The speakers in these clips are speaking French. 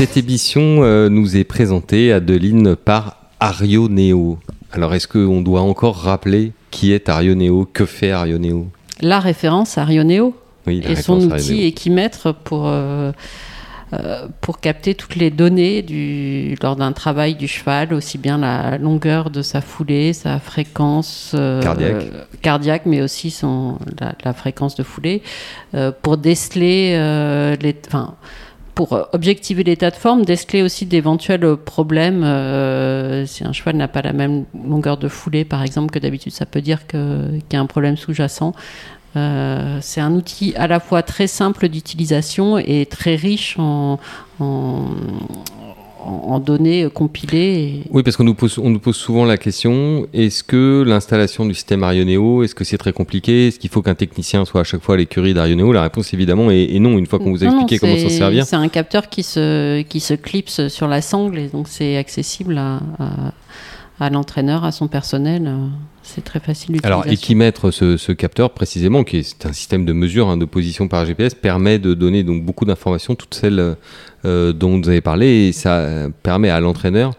Cette émission euh, nous est présentée, Adeline, par Arioneo. Alors, est-ce qu'on doit encore rappeler qui est Arioneo Que fait Arioneo La référence Arioneo Oui, et son outil équimètre pour, euh, euh, pour capter toutes les données du, lors d'un travail du cheval, aussi bien la longueur de sa foulée, sa fréquence euh, Cardiaque. cardiaque, mais aussi son, la, la fréquence de foulée, pour déceler les. Enfin, pour euh, objectiver l'état de forme, déceler aussi d'éventuels problèmes. euh, si un cheval n'a pas la même longueur de foulée, par exemple, que d'habitude, ça peut dire qu'il y a un problème sous-jacent. Euh, c'est un outil à la fois très simple d'utilisation et très riche en, en données compilées. et- Oui, parce qu'on nous pose, on nous pose souvent la question est-ce que l'installation du système Arioneo, est-ce que c'est très compliqué Est-ce qu'il faut qu'un technicien soit à chaque fois à l'écurie d'Arioneo La réponse évidemment est, est non. Une fois qu'on vous a non, expliqué comment s'en servir, C'est un capteur qui se, qui se clipse sur la sangle et donc c'est accessible à, à, à l'entraîneur, à son personnel. C'est très facile d'utilisation. Alors, équimètre, ce, ce capteur précisément, qui est un système de mesure hein, de position par GPS, permet de donner donc beaucoup d'informations, toutes celles euh, dont vous avez parlé, et ça permet à l'entraîneur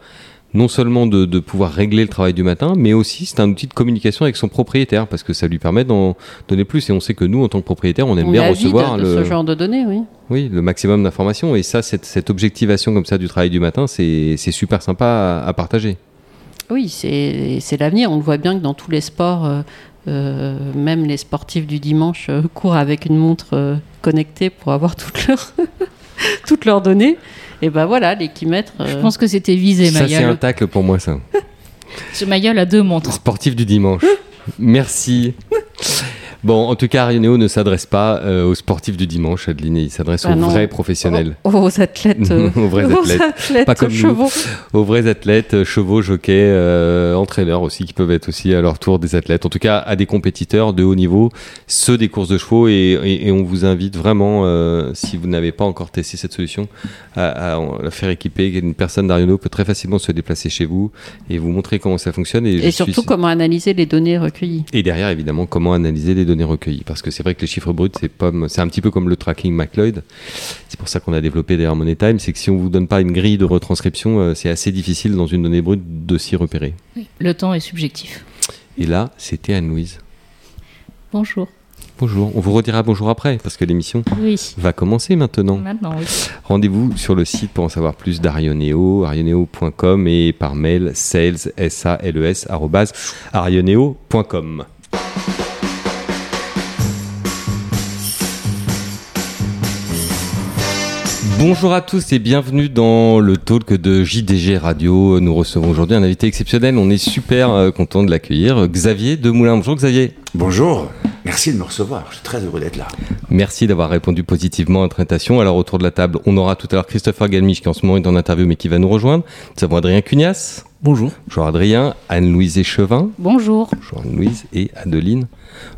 non seulement de, de pouvoir régler le travail du matin, mais aussi c'est un outil de communication avec son propriétaire, parce que ça lui permet d'en donner plus. Et on sait que nous, en tant que propriétaire, on aime On bien recevoir de le, ce genre de données, oui. oui, le maximum d'informations. Et ça, cette, cette objectivation comme ça du travail du matin, c'est c'est super sympa à, à partager. Oui, c'est c'est l'avenir. On le voit bien que dans tous les sports, euh, euh, même les sportifs du dimanche euh, courent avec une montre euh, connectée pour avoir toutes leurs, toutes leurs données. Et ben voilà, l'équimètre. Je euh, pense que c'était visé, Ça, c'est un tacle pour moi, ça. Ce Mayol a deux montres. Sportif du dimanche. Merci. Bon, en tout cas, Arioneo ne s'adresse pas euh, aux sportifs du dimanche, Adeline, il s'adresse Ah aux non. vrais professionnels, aux, aux athlètes, euh, Aux vrais athlètes. Pas comme nous. chevaux. aux vrais athlètes, euh, chevaux, jockeys, euh, entraîneurs aussi, qui peuvent être aussi à leur tour des athlètes. En tout cas, à des compétiteurs de haut niveau, ceux des courses de chevaux. Et, et- et on vous invite vraiment, si vous n'avez pas encore testé cette solution, à, à la faire équiper. Une personne d'Arioneo peut très facilement se déplacer chez vous et vous montrer comment ça fonctionne. Et, suis surtout, comment analyser les données recueillies. Et derrière, évidemment, comment analyser les données recueillies. Parce que c'est vrai que les chiffres bruts, c'est un petit peu comme le tracking McLeod. C'est pour ça qu'on a développé d'ailleurs MoneyTime. C'est que si on vous donne pas une grille de retranscription, euh, c'est assez difficile dans une donnée brute de s'y repérer. Le temps est subjectif. Et là, c'était Anne-Louise. Bonjour. Bonjour. On vous redira bonjour après, parce que l'émission Oui. va commencer maintenant. Maintenant, oui. Rendez-vous sur le site pour en savoir plus d'Arioneo, arioneo.com et par mail sales, S-A-L-E-S, E arrobase, arioneo.com. Bonjour à tous et bienvenue dans le talk de JDG Radio. Nous recevons aujourd'hui un invité exceptionnel. On est super euh, content de l'accueillir. Xavier Demoulin. Bonjour Xavier. Bonjour, merci de me recevoir, je suis très heureux d'être là. Merci d'avoir répondu positivement à notre invitation. Alors autour de la table, on aura tout à l'heure Christopher Galmiche qui en ce moment est en interview mais qui va nous rejoindre. Nous avons Adrien Cugnas. Bonjour. Bonjour Adrien, Anne-Louise Échevin. Bonjour. Bonjour Anne-Louise et Adeline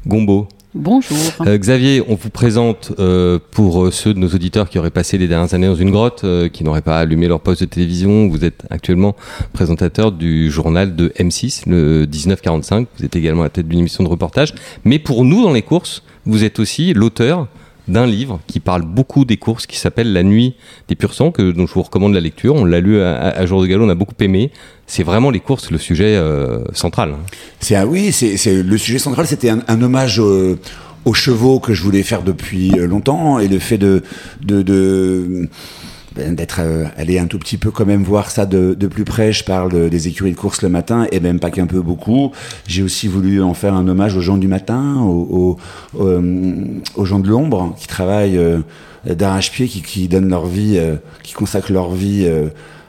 Gombeau. Bonjour. Euh, Xavier, on vous présente euh, pour euh, ceux de nos auditeurs qui auraient passé les dernières années dans une grotte, qui n'auraient pas allumé leur poste de télévision. Vous êtes actuellement présentateur du journal de M6, le 1945. Vous êtes également à la tête d'une émission de reportage. Mais pour nous, dans les courses, vous êtes aussi l'auteur d'un livre qui parle beaucoup des courses, qui s'appelle La nuit des pur sang, que, dont je vous recommande la lecture. On l'a lu à, à- Jour de Galop, on a beaucoup aimé. C'est vraiment les courses le sujet euh, central. hein. C'est un, oui, c'est, le sujet central, c'était un, hommage aux chevaux que je voulais faire depuis euh, longtemps et le fait de, de, d'être euh, allé un tout petit peu quand même voir ça de, de plus près. Je parle de- des écuries de course le matin et même pas qu'un peu beaucoup. J'ai aussi voulu en faire un hommage aux gens du matin, aux, aux, euh, aux gens de l'ombre qui travaillent euh, d'arrache-pied, qui, qui donnent leur vie, qui consacrent leur vie.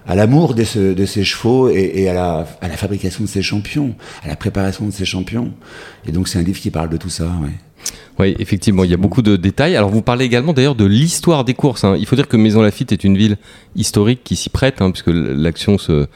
à l'amour de, ce- de ces chevaux et, et à, la, à la fabrication de ces champions, à la préparation de ces champions. Et donc c'est un livre qui parle de tout ça. Ouais. Oui, effectivement, il y a beaucoup de détails. Alors, vous parlez également d'ailleurs de l'histoire des courses. hein. Il faut dire que Maison Lafitte est une ville historique qui s'y prête, hein, puisque l'action se,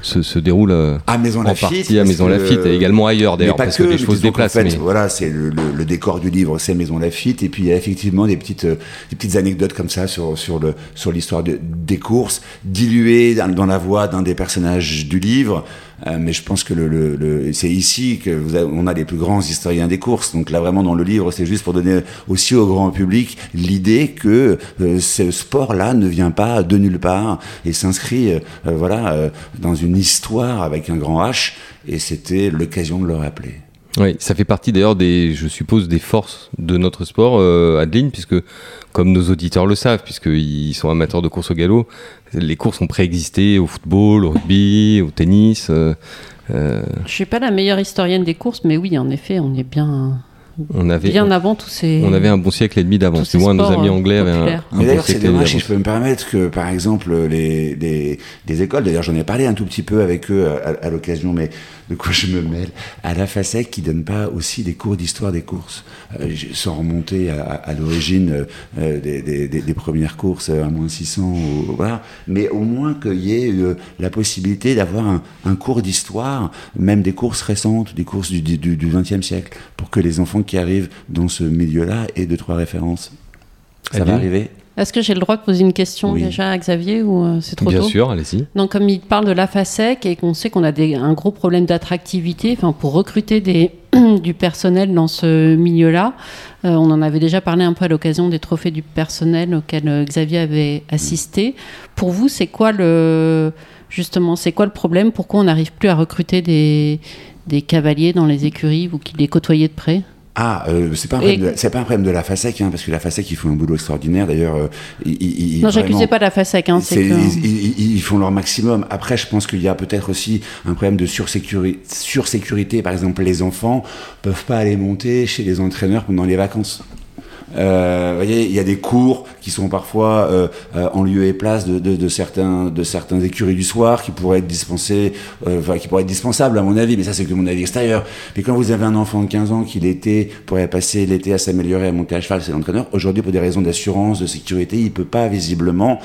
se, se déroule euh, À Maison en Lafitte. partie à Maison Lafitte, et également ailleurs d'ailleurs, parce que, que les chevaux se déplacent. fait, mais- Voilà, c'est le, le- le décor du livre, c'est Maison Lafitte, et puis il y a effectivement des petites, euh, des petites anecdotes comme ça sur sur le sur l'histoire de- des courses, diluées dans, dans la voix d'un des personnages du livre. Euh, mais je pense que le, le, le- c'est ici que vous avez- on a les plus grands historiens des courses. Donc là, vraiment, dans le livre, c'est juste pour donner aussi au grand public l'idée que euh, ce sport-là ne vient pas de nulle part et s'inscrit, euh, voilà, dans une histoire avec un grand H. Et c'était l'occasion de le rappeler. Oui, ça fait partie d'ailleurs des, je suppose, des forces de notre sport, euh, Adeline, puisque comme nos auditeurs le savent, puisqu'ils sont amateurs de course au galop, les courses ont préexisté au football, au rugby, au tennis. euh, euh, Je suis pas la meilleure historienne des courses, mais oui, en effet, on est bien, on avait, bien avant tous ces. on avait un bon siècle et demi d'avance. Du moins, nos amis anglais avaient un, Mais bon d'ailleurs, c'est siècle et demi dommage si je peux me permettre que, par exemple, les, les, les écoles, d'ailleurs, j'en ai parlé un tout petit peu avec eux à, à l'occasion, mais de quoi je me mêle, à la FASEC qui donne pas aussi des cours d'histoire des courses, euh, sans remonter à, à l'origine euh, euh, des, des, des- des premières courses à moins 600, ou, voilà, mais au moins qu'il y ait euh, la possibilité d'avoir un, un cours d'histoire, même des courses récentes, des courses du, du, du 20e siècle, pour que les enfants qui arrivent dans ce milieu-là aient deux, trois références. Ça va arriver? Est-ce que j'ai le droit de poser une question Oui. déjà à Xavier ou euh, c'est trop Bien tôt sûr, allez-y. Donc, comme il parle de la FASEC et qu'on sait qu'on a des- un gros problème d'attractivité, enfin, pour recruter des, du personnel dans ce milieu-là, euh, on en avait déjà parlé un peu à l'occasion des trophées du personnel auxquels euh, Xavier avait assisté. Pour vous, c'est quoi le justement, c'est quoi le problème? Pourquoi on n'arrive plus à recruter des, des cavaliers dans les écuries, vous qui les côtoyez de près? Ah, euh, c'est pas, un Et- problème de- c'est pas un problème de la FASEC, hein, parce que la FASEC, ils font un boulot extraordinaire. D'ailleurs, euh, ils, ils- Non, j'accusais pas la FASEC, hein, que. ils, ils- font leur maximum. Après, je pense qu'il y a peut-être aussi un problème de sursécurité. sursécurité. Par exemple, les enfants peuvent pas aller monter chez les entraîneurs pendant les vacances. Euh, vous voyez, il y a des cours qui sont parfois euh, euh, en lieu et place de, de, de certains de certains écuries du soir qui pourraient être dispensés, euh, enfin qui pourraient être dispensables à mon avis, mais ça c'est que mon avis extérieur. Mais quand vous avez un enfant de 15 ans qui l'été pourrait passer l'été à s'améliorer, à monter à cheval, c'est l'entraîneur. Aujourd'hui, pour des raisons d'assurance, de sécurité, il peut pas visiblement.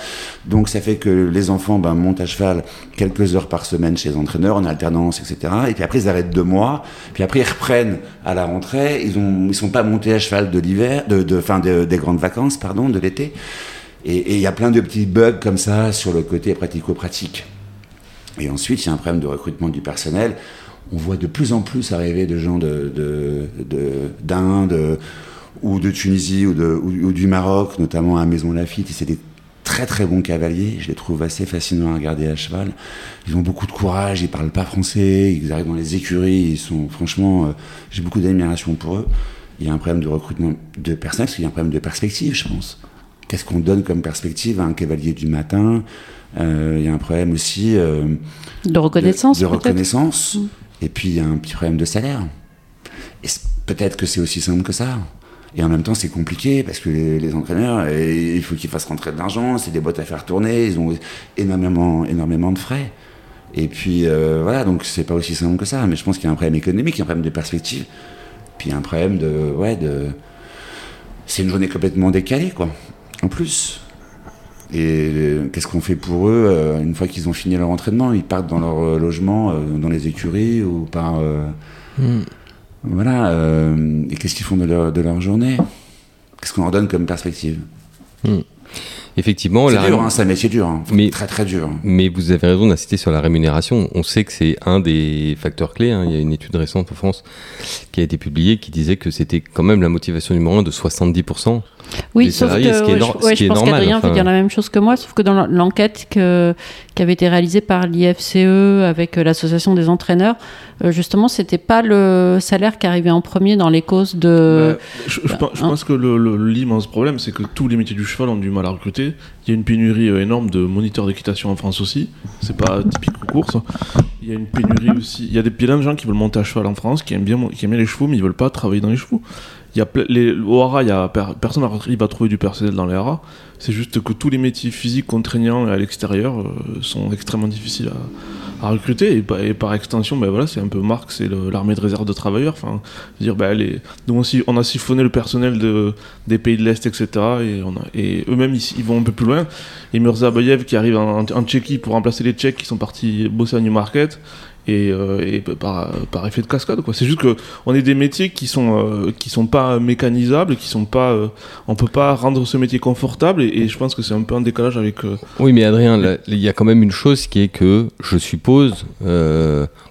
Donc ça fait que les enfants ben, montent à cheval quelques heures par semaine chez les entraîneurs en alternance, etc. Et puis après ils arrêtent deux mois. Puis après ils reprennent à la rentrée. Ils ont ils sont pas montés à cheval de l'hiver, de, de fin de- des grandes vacances, pardon, de l'été. Et il y a plein de petits bugs comme ça sur le côté pratico-pratique. Et ensuite, il y a un problème de recrutement du personnel. On voit de plus en plus arriver de gens de, de, de- d'Inde ou de Tunisie ou, du Maroc, notamment à Maison Lafitte. C'est des très très bons cavaliers. Je les trouve assez fascinants à regarder à cheval. Ils ont beaucoup de courage, ils parlent pas français, ils arrivent dans les écuries. Ils sont franchement, euh, j'ai beaucoup d'admiration pour eux. Il y a un problème de recrutement de personnel parce qu'il y a un problème de perspective, je pense. Qu'est-ce qu'on donne comme perspective à un cavalier du matin? Euh, Il y a un problème aussi. euh, De reconnaissance, de, de reconnaissance. Mm. Et puis il y a un petit problème de salaire. Et peut-être que c'est aussi simple que ça. Et en même temps, c'est compliqué parce que les, les entraîneurs, eh, il faut qu'ils fassent rentrer de l'argent, c'est des boîtes à faire tourner, ils ont énormément, énormément de frais. Et puis euh, voilà, donc c'est pas aussi simple que ça. Mais je pense qu'il y a un problème économique, il y a un problème de perspective. Puis un problème de. Ouais, de. C'est une journée complètement décalée, quoi. En plus. Et euh, qu'est-ce qu'on fait pour eux euh, une fois qu'ils ont fini leur entraînement? Ils partent dans leur euh, logement, dans les écuries ou par. euh, Voilà. euh, et qu'est-ce qu'ils font de leur, de leur journée? Qu'est-ce qu'on leur donne comme perspective? Effectivement, C'est la dur, hein, c'est un métier dur. hein. Mais- Très très dur. Mais vous avez raison d'insister sur la rémunération. On sait que c'est un des facteurs clés. hein. Il y a une étude récente en France qui a été publiée qui disait que c'était quand même la motivation numéro un de 70%. Oui, sauf salariés, que ce qui est ouais, nor- je, ouais, ce qui je est pense qu'Adrien enfin. dire la même chose que moi, sauf que dans l'enquête qui avait été réalisée par l'IFCE avec euh, l'association des entraîneurs, euh, justement, c'était pas le salaire qui arrivait en premier dans les causes de. Bah, je, je hein. pense que l'immense problème, c'est que tous les métiers du cheval ont du mal à recruter. Il y a une pénurie euh, énorme de moniteurs d'équitation en France aussi. C'est pas typique aux courses. Il y a une pénurie aussi. Il y a des plein de gens qui veulent monter à cheval en France, qui aiment bien, qui aiment bien les chevaux, mais ils veulent pas travailler dans les chevaux. Y a au haras, il y a per- personne n'arrive à trouver du personnel dans les haras. C'est juste que tous les métiers physiques contraignants à l'extérieur euh, sont extrêmement difficiles à, recruter. Et, par- et extension, ben voilà, c'est un peu Marc, c'est le- l'armée de réserve de travailleurs. Enfin, dire, ben, aussi, on a siphonné le personnel de, des pays de l'Est, etc. Et, et eux-mêmes, ils, ils vont un peu plus loin. Et Mirza Abayev qui arrive en, en Tchéquie pour remplacer les Tchèques qui sont partis bosser à Newmarket. Et, euh, et par, par effet de cascade quoi. C'est juste que on est des métiers qui sont euh, qui sont pas mécanisables, qui sont pas euh, on peut pas rendre ce métier confortable et, et je pense que c'est un peu en décalage avec Oui, mais Adrien, il y a quand même une chose qui est que je suppose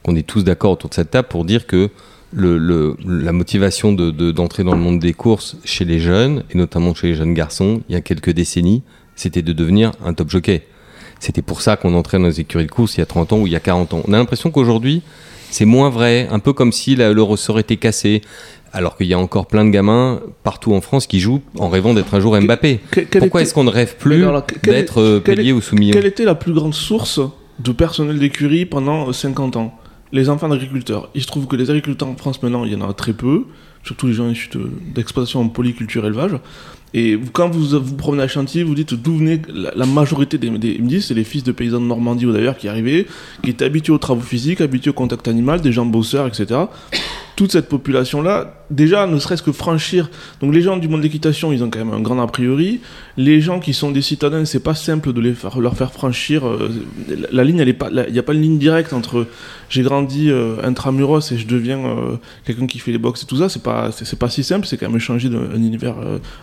qu'on est tous d'accord autour de cette table pour dire que le, le- la motivation de- de- d'entrer dans le monde des courses chez les jeunes, et notamment chez les jeunes garçons, il y a quelques décennies, c'était de devenir un top jockey. C'était pour ça qu'on entrait dans les écuries de course il y a 30 ans ou il y a 40 ans. On a l'impression qu'aujourd'hui, c'est moins vrai, un peu comme si la- le ressort était cassé. Alors qu'il y a encore plein de gamins partout en France qui jouent en rêvant d'être un jour Mbappé. Que- Pourquoi est-ce qu'on ne rêve plus d'être euh, Pellier ou Soumillon Quelle était la plus grande source de personnel d'écurie pendant euh, 50 ans? Les enfants d'agriculteurs. Il se trouve que les agriculteurs en France maintenant, il y en a très peu, surtout les gens issus de- d'exploitation en polyculture élevage. Et quand vous vous promenez à Chantilly, vous dites d'où venait la, majorité des, des c'est les fils de paysans de Normandie ou d'ailleurs qui arrivaient, qui étaient habitués aux travaux physiques, habitués au contact animal, des gens bosseurs, etc. Toute cette population-là, déjà, ne serait-ce que franchir. Donc les gens du monde de l'équitation, ils ont quand même un grand a priori. Les gens qui sont des citadins, c'est pas simple de les leur faire franchir. euh, la, ligne, il n'y a pas une ligne directe entre j'ai grandi euh, intramuros et je deviens euh, quelqu'un qui fait les box et tout ça. C'est pas, c'est, pas si simple. C'est quand même changer d'un un univers,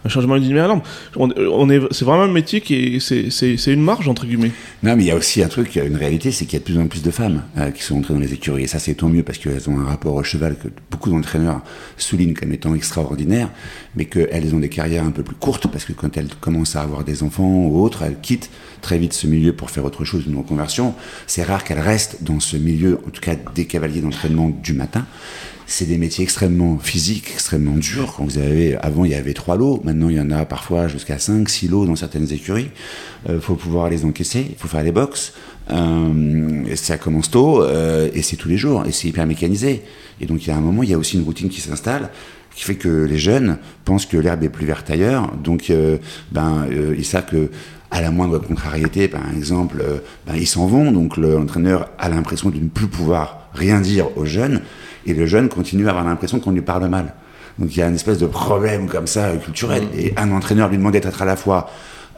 un changement d'univers énorme. On, est, c'est vraiment un métier qui est, c'est, c'est, une marge entre guillemets. Non, mais il y a aussi un truc, une réalité, c'est qu'il y a de plus en plus de femmes qui sont entrées dans les écuries. Et ça, c'est tant mieux parce qu'elles ont un rapport au cheval que beaucoup d'entraîneurs soulignent comme étant extraordinaire, mais qu'elles ont des carrières un peu plus courtes parce que quand elles commencent à avoir des enfants ou autres, elles quittent très vite ce milieu pour faire autre chose, une reconversion. C'est rare qu'elles restent dans ce milieu, en tout cas des cavaliers d'entraînement du matin. C'est des métiers extrêmement physiques, extrêmement durs. Quand vous avez, avant, il y avait trois lots. Maintenant, il y en a parfois jusqu'à cinq, six lots dans certaines écuries. Il faut pouvoir les encaisser. Il faut faire les box. Euh, ça commence tôt euh, et c'est tous les jours et c'est hyper mécanisé. Et donc, il y a un moment, il y a aussi une routine qui s'installe qui fait que les jeunes pensent que l'herbe est plus verte ailleurs. Donc, euh, ben, euh, ils savent que à la moindre contrariété, par exemple, euh, ben, ils s'en vont. Donc, le- l'entraîneur a l'impression de ne plus pouvoir rien dire aux jeunes, et le jeune continue à avoir l'impression qu'on lui parle mal. Donc, il y a une espèce de problème comme ça culturel. Et un entraîneur lui demandait d'être à la fois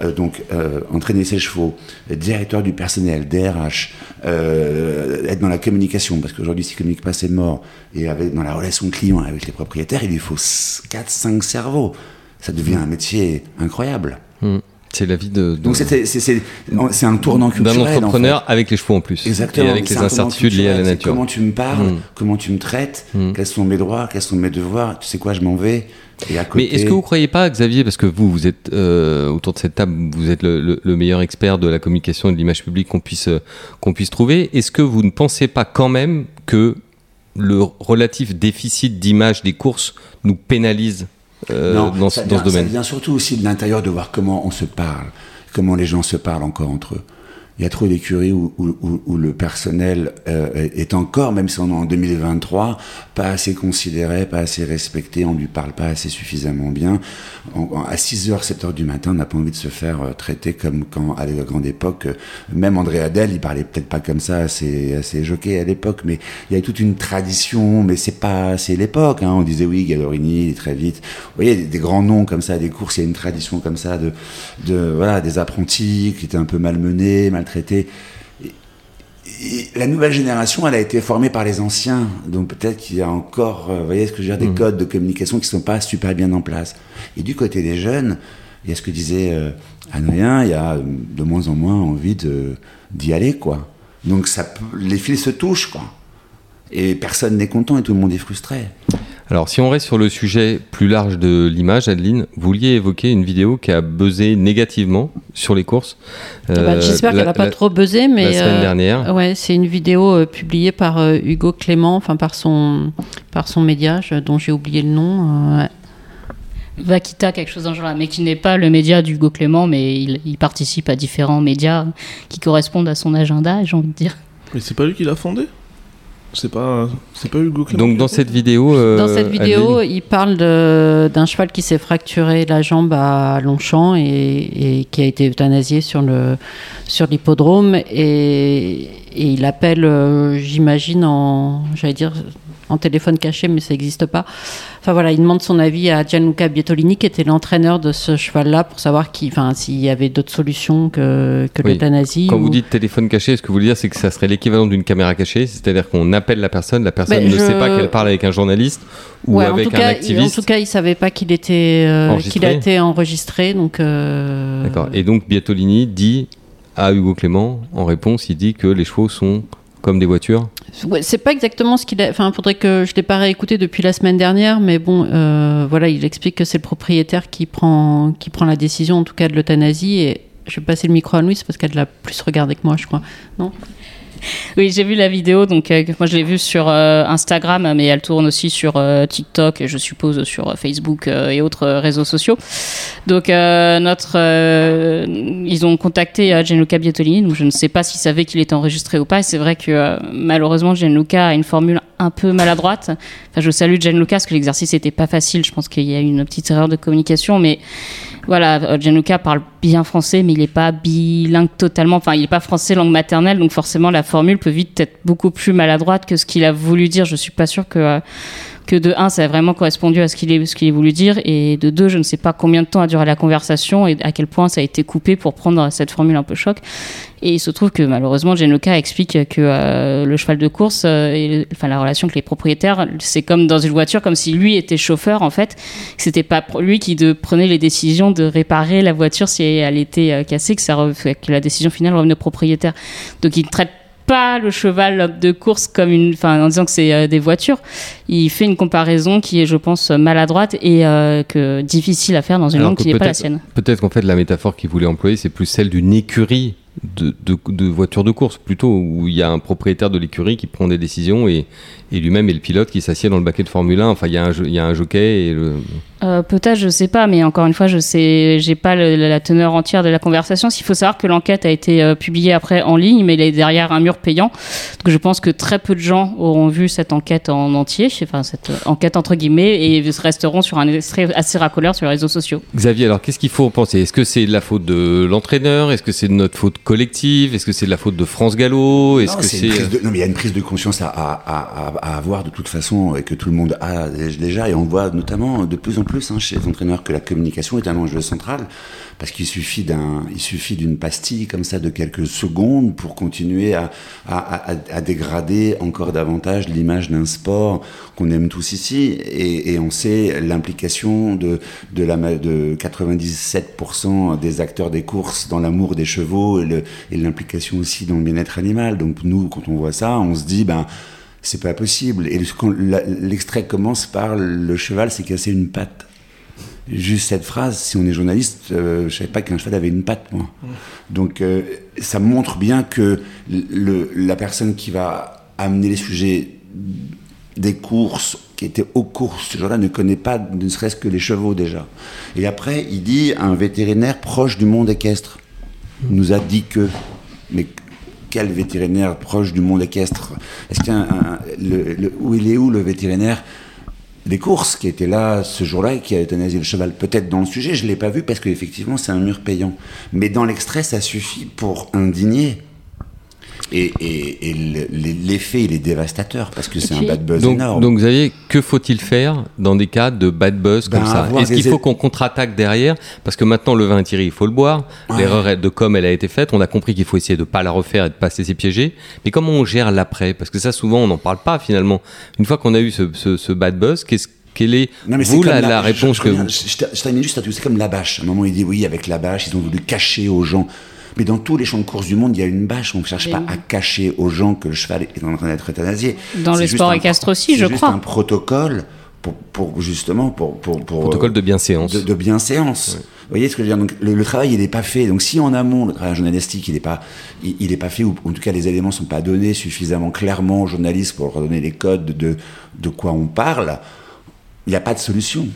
euh, donc euh, entraîner ses chevaux, directeur du personnel, DRH, euh, être dans la communication, parce qu'aujourd'hui s'il communique pas c'est mort, et dans la relation client avec les propriétaires, il lui faut 4-5 cerveaux. Ça devient un métier incroyable. Hmm. C'est la vie de, de- Donc c'est un tournant d'un culturel. en fait. entrepreneur avec les chevaux en plus. Exactement. Et avec les incertitudes liées à la nature. Comment tu me parles, Mm. comment tu me traites, Mm. quels sont mes droits, quels sont mes devoirs. Tu sais quoi, je m'en vais. Et à Mais est-ce que vous croyez pas, Xavier, parce que vous, vous êtes euh, autour de cette table, vous êtes le, le- le meilleur expert de la communication et de l'image publique qu'on puisse euh, qu'on puisse trouver. Est-ce que vous ne pensez pas quand même que le relatif déficit d'image des courses nous pénalise euh, Non, dans, ça ce- dans vient- ce domaine Ça vient surtout aussi de l'intérieur de voir comment on se parle, comment les gens se parlent encore entre eux. Il y a trop d'écuries où, le personnel euh, est encore, même si on est en 2023, pas assez considéré, pas assez respecté, on lui parle pas assez suffisamment bien. En- en- à 6h, 7h du matin, on n'a pas envie de se faire euh, traiter comme quand, à la grande époque, euh, même André Adel, il parlait peut-être pas comme ça, assez, assez jockey à l'époque, mais il y avait toute une tradition, mais c'est pas, c'est l'époque, hein. On disait oui, Gallorini, très vite. Vous voyez, des, des grands noms comme ça, des courses, il y a une tradition comme ça de, voilà, des apprentis qui étaient un peu malmenés, maltraités. Et- et la nouvelle génération, elle a été formée par les anciens. Donc peut-être qu'il y a encore, euh, vous voyez ce que je veux dire, des codes de communication qui sont pas super bien en place. Et du côté des jeunes, il y a ce que disait euh, Adrien, il y a de moins en moins envie d'y aller, quoi. Donc ça les fils se touchent, quoi. Et personne n'est content et tout le monde est frustré. Alors, si on reste sur le sujet plus large de l'image, Adeline, vous vouliez évoquer une vidéo qui a buzzé négativement sur les courses. Ah bah, Euh, J'espère qu'elle n'a pas la- trop buzzé, mais la semaine euh, dernière. Ouais, c'est une vidéo euh, publiée par euh, Hugo Clément, enfin par son par son média, je- dont j'ai oublié le nom. euh, ouais. Vakita, quelque chose dans ce genre-là, mais qui n'est pas le média d'Hugo Clément, mais il, il participe à différents médias qui correspondent à son agenda, j'ai envie de dire. Mais c'est pas lui qui l'a fondé? C'est pas, c'est pas Hugo Clément Donc, qui dans cette vidéo. euh, Dans cette vidéo, Adeline, il parle de- d'un cheval qui s'est fracturé la jambe à Longchamp et, et qui a été euthanasié sur le sur l'hippodrome et, et il appelle, euh, j'imagine, en j'allais dire en téléphone caché, mais ça n'existe pas. Enfin voilà, il demande son avis à Gianluca Bietolini, qui était l'entraîneur de ce cheval-là, pour savoir qui, enfin, s'il y avait d'autres solutions que, que Oui. l'euthanasie. Quand ou- vous dites téléphone caché, ce que vous voulez dire, c'est que ça serait l'équivalent d'une caméra cachée, c'est-à-dire qu'on appelle la personne, la personne Ben, ne je- sait pas qu'elle parle avec un journaliste ou Ouais, en avec tout un cas, il- activiste. en tout cas, il savait pas qu'il était, euh, Enregistré. qu'il a été enregistré, donc. euh, D'accord. Et donc Biatolini dit à Hugo Clément, en réponse, il dit que les chevaux sont comme des voitures. C'est pas exactement ce qu'il a. Enfin, faudrait que je l'ai pas réécouté depuis la semaine dernière, mais bon, euh, voilà, il explique que c'est le propriétaire qui prend, qui prend la décision, en tout cas de l'euthanasie. Et je vais passer le micro à Louise parce qu'elle l'a plus regardé que moi, je crois. Oui, j'ai vu la vidéo, donc euh, moi je l'ai vue sur euh, Instagram, mais elle tourne aussi sur euh, TikTok et je suppose sur Facebook et autres réseaux sociaux. Donc notre, ils ont contacté Gianluca Bietolini, donc je ne sais pas s'il savait qu'il était enregistré ou pas. Et c'est vrai que malheureusement Gianluca a une formule un peu maladroite. Enfin, je salue Gianluca parce que l'exercice n'était pas facile. Je pense qu'il y a eu une petite erreur de communication, mais voilà, euh, Gianluca parle bien français, mais il n'est pas bilingue totalement. Enfin, il n'est pas français langue maternelle, donc forcément la formule peut vite être beaucoup plus maladroite que ce qu'il a voulu dire. Je suis pas sûre que euh, que de un, ça a vraiment correspondu à ce qu'il est voulu dire, et de deux, je ne sais pas combien de temps a duré la conversation et à quel point ça a été coupé pour prendre cette formule un peu choc. Et il se trouve que malheureusement, Gianluca explique que euh, le cheval de course, euh, enfin la relation avec les propriétaires, c'est comme dans une voiture, comme si lui était chauffeur en fait. C'était pas lui qui prenait les décisions de réparer la voiture si elle était euh, cassée, que, la décision finale revenait au propriétaire. Donc il traite pas le cheval de course comme une, enfin en disant que c'est euh, des voitures. Il fait une comparaison qui est, je pense, maladroite et euh, que difficile à faire dans une Alors langue qui n'est pas la sienne. Peut-être qu'en fait la métaphore qu'il voulait employer, c'est plus celle d'une écurie de, de, de voitures de course, plutôt où il y a un propriétaire de l'écurie qui prend des décisions et, et lui-même est le pilote qui s'assied dans le baquet de Formule 1. Enfin, il y a un, il y a un jockey et le... Euh, Peut-être, je sais pas, mais encore une fois, je sais, j'ai pas le- la teneur entière de la conversation. S'il faut savoir que l'enquête a été euh, publiée après en ligne, mais elle est derrière un mur payant. Donc je pense que très peu de gens auront vu cette enquête en entier, enfin cette euh, enquête entre guillemets, et resteront sur un extrait assez racoleur sur les réseaux sociaux. Xavier, alors qu'est-ce qu'il faut penser? Est-ce que c'est de la faute de l'entraîneur? Est-ce que c'est de notre faute collective Est-ce que c'est de la faute de France Gallo Est-ce que c'est de- non, mais il y a une prise de conscience à, à- à- à- à avoir de toute façon et que tout le monde a déjà. Et on voit notamment de plus en plus hein, chez les entraîneurs que la communication est un enjeu central parce qu'il suffit d'un, il suffit d'une pastille comme ça de quelques secondes pour continuer à, à, à- à dégrader encore davantage l'image d'un sport qu'on aime tous ici. Et, et on sait l'implication de, de, la, de 97% des acteurs des courses dans l'amour des chevaux et l'implication aussi dans le bien-être animal. Donc nous, quand on voit ça, on se dit, ben, c'est pas possible. Et l'extrait commence par le cheval s'est cassé une patte. Juste cette phrase, si on est journaliste, euh, je savais pas qu'un cheval avait une patte, moi. Donc euh, ça montre bien que la personne qui va amener les sujets des courses, qui était aux courses, ce jour-là ne connaît pas ne serait-ce que les chevaux déjà. Et après, il dit un vétérinaire proche du monde équestre nous a dit que. Mais quel vétérinaire proche du monde équestre Est-ce qu'il a où il est où le vétérinaire? Des courses qui était là ce jour-là et qui a euthanasié le cheval Peut-être dans le sujet, je ne l'ai pas vu parce qu'effectivement c'est un mur payant. Mais dans l'extrait, ça suffit pour indigner. Et, et- et le- l'effet, il est dévastateur parce que c'est un bad buzz Donc, énorme. donc Xavier, que faut-il faire dans des cas de bad buzz comme Ben, ça Est-ce qu'il faut qu'on contre-attaque derrière Parce que maintenant le vin est tiré, il faut le boire. Ouais. L'erreur de com, elle a été faite. On a compris qu'il faut essayer de pas la refaire et de pas se laisser piéger. Mais comment on gère l'après Parce que ça, souvent, on n'en parle pas finalement. Une fois qu'on a eu ce, ce- ce bad buzz, qu'est-ce quelle est Non, mais c'est vous comme la, la je- réponse je, que vous... je, je ter- je termine juste à tout. C'est comme la bâche. À un moment, il dit oui, avec la bâche, ils ont voulu cacher aux gens. Mais dans tous les champs de course du monde, il y a une bâche. On ne cherche pas oui. à cacher aux gens que le cheval est en train d'être euthanasié. Dans C'est les juste sports un- équestres aussi, c'est je juste crois. un protocole pour, pour justement pour pour, pour Protocole de bienséance. de, de bienséance. Vous voyez ce que je veux dire? Donc le, le travail il n'est pas fait. Donc si en amont le travail journalistique il n'est pas il, il est pas fait ou en tout cas les éléments sont pas donnés suffisamment clairement aux journalistes pour leur donner les codes de de quoi on parle, il n'y a pas de solution.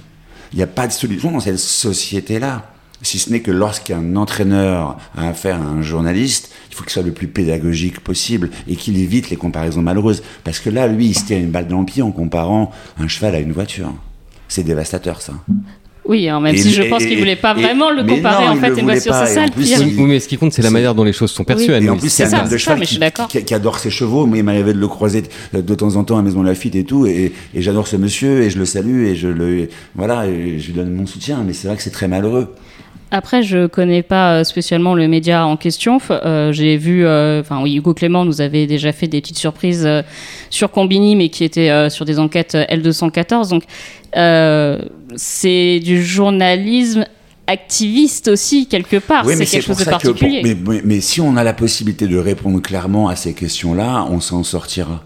Il n'y a pas de solution dans cette société là. Si ce n'est que lorsqu'un entraîneur a affaire à un journaliste, il faut qu'il soit le plus pédagogique possible et qu'il évite les comparaisons malheureuses. Parce que là, lui, il se tire une balle dans le pied en comparant un cheval à une voiture. C'est dévastateur, ça. Oui, hein, même Et- si je et- pense qu'il et- voulait pas et- vraiment le comparer non, en fait voulait pas, c'est et ça en le plus, pire. il- Oui, mais ce qui compte, c'est la manière dont les choses sont perçues. Oui. Et en plus, c'est un ça, homme de ça, cheval qui, d'accord. qui- qui adore ses chevaux. Moi, il m'arrivait de le croiser de, de temps en temps à Maison Lafitte et tout. Et, et j'adore ce monsieur et je le salue et je le voilà, et je lui donne mon soutien. Mais c'est vrai que c'est très malheureux. Après, je connais pas euh, spécialement le média en question. Euh, J'ai vu, euh, enfin oui, Hugo Clément nous avait déjà fait des petites surprises euh, sur Combini, mais qui étaient sur des enquêtes euh, L214. Donc, c'est du journalisme activiste aussi quelque part. Oui, c'est quelque chose de que pour- particulier. mais, mais- mais si on a la possibilité de répondre clairement à ces questions-là, on s'en sortira.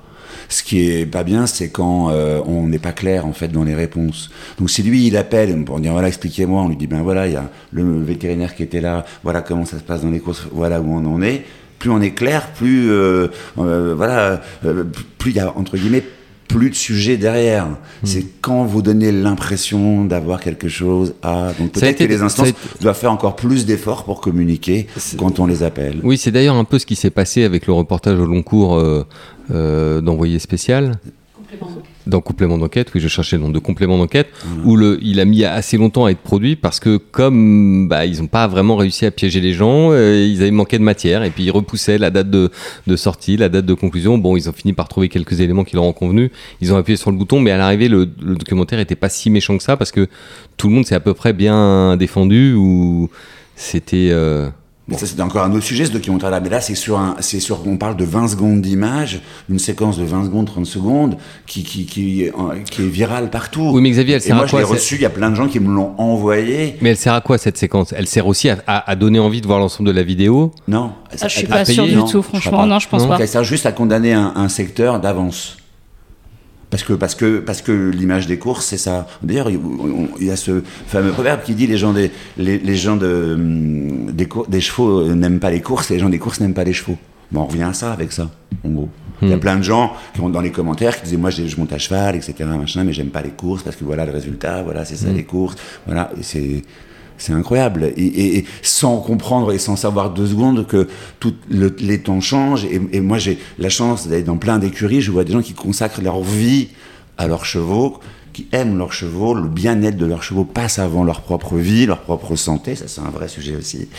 Ce qui est pas bien, c'est quand euh, on n'est pas clair en fait dans les réponses. Donc si lui il appelle pour dire voilà expliquez-moi, on lui dit ben voilà il y a le vétérinaire qui était là, voilà comment ça se passe dans les courses, voilà où on en est. Plus on est clair, plus euh, euh, voilà, euh, plus il y a entre guillemets plus de sujet derrière. Hmm. C'est quand vous donnez l'impression d'avoir quelque chose à. Donc Ça a peut-être que été- les instances été- doivent faire encore plus d'efforts pour communiquer quand on les appelle. Oui, c'est d'ailleurs un peu ce qui s'est passé avec le reportage au long cours euh, euh, d'envoyé spécial. Dans complément d'enquête, oui, je cherchais le nom de complément d'enquête, où le, il a mis assez longtemps à être produit parce que comme bah, ils n'ont pas vraiment réussi à piéger les gens, euh, ils avaient manqué de matière et puis ils repoussaient la date de, de sortie, la date de conclusion. Bon, ils ont fini par trouver quelques éléments qui leur ont convenu. Ils ont appuyé sur le bouton, mais à l'arrivée, le, le documentaire était pas si méchant que ça parce que tout le monde s'est à peu près bien défendu ou c'était. euh, Mais ça, c'est encore un autre sujet, ce documentaire-là. Mais là, c'est sur un, c'est sur, on parle de 20 secondes d'image, une séquence de 20 secondes, 30 secondes, qui, qui, qui, est- qui est virale partout. Oui, mais Xavier, elle Et sert moi, à je quoi l'ai c'est- reçu, il y a plein de gens qui me l'ont envoyé. Mais elle sert à quoi cette séquence? Elle sert aussi à, à- à donner envie de voir l'ensemble de la vidéo? Non. Ah, je suis pas sûre du non, tout, je franchement, non, je pense Non. pas. Elle sert juste à condamner un, un secteur d'avance. Parce que, parce que, parce que l'image des courses, c'est ça. D'ailleurs, il y a ce fameux proverbe qui dit les gens des, les, les gens de, hum, des, des chevaux euh, n'aiment pas les courses et les gens des courses n'aiment pas les chevaux. Bon, on revient à ça avec ça, en gros. Il y a Hmm. plein de gens qui ont dans les commentaires qui disaient moi je monte à cheval, etc. Machin, mais j'aime pas les courses parce que voilà le résultat, voilà c'est ça les courses, voilà et c'est c'est incroyable. Et, sans comprendre et sans savoir deux secondes que tout le- les temps changent. Et, et moi j'ai la chance d'être dans plein d'écuries, je vois des gens qui consacrent leur vie à leurs chevaux, qui aiment leurs chevaux, le bien-être de leurs chevaux passe avant leur propre vie, leur propre santé, ça c'est un vrai sujet aussi.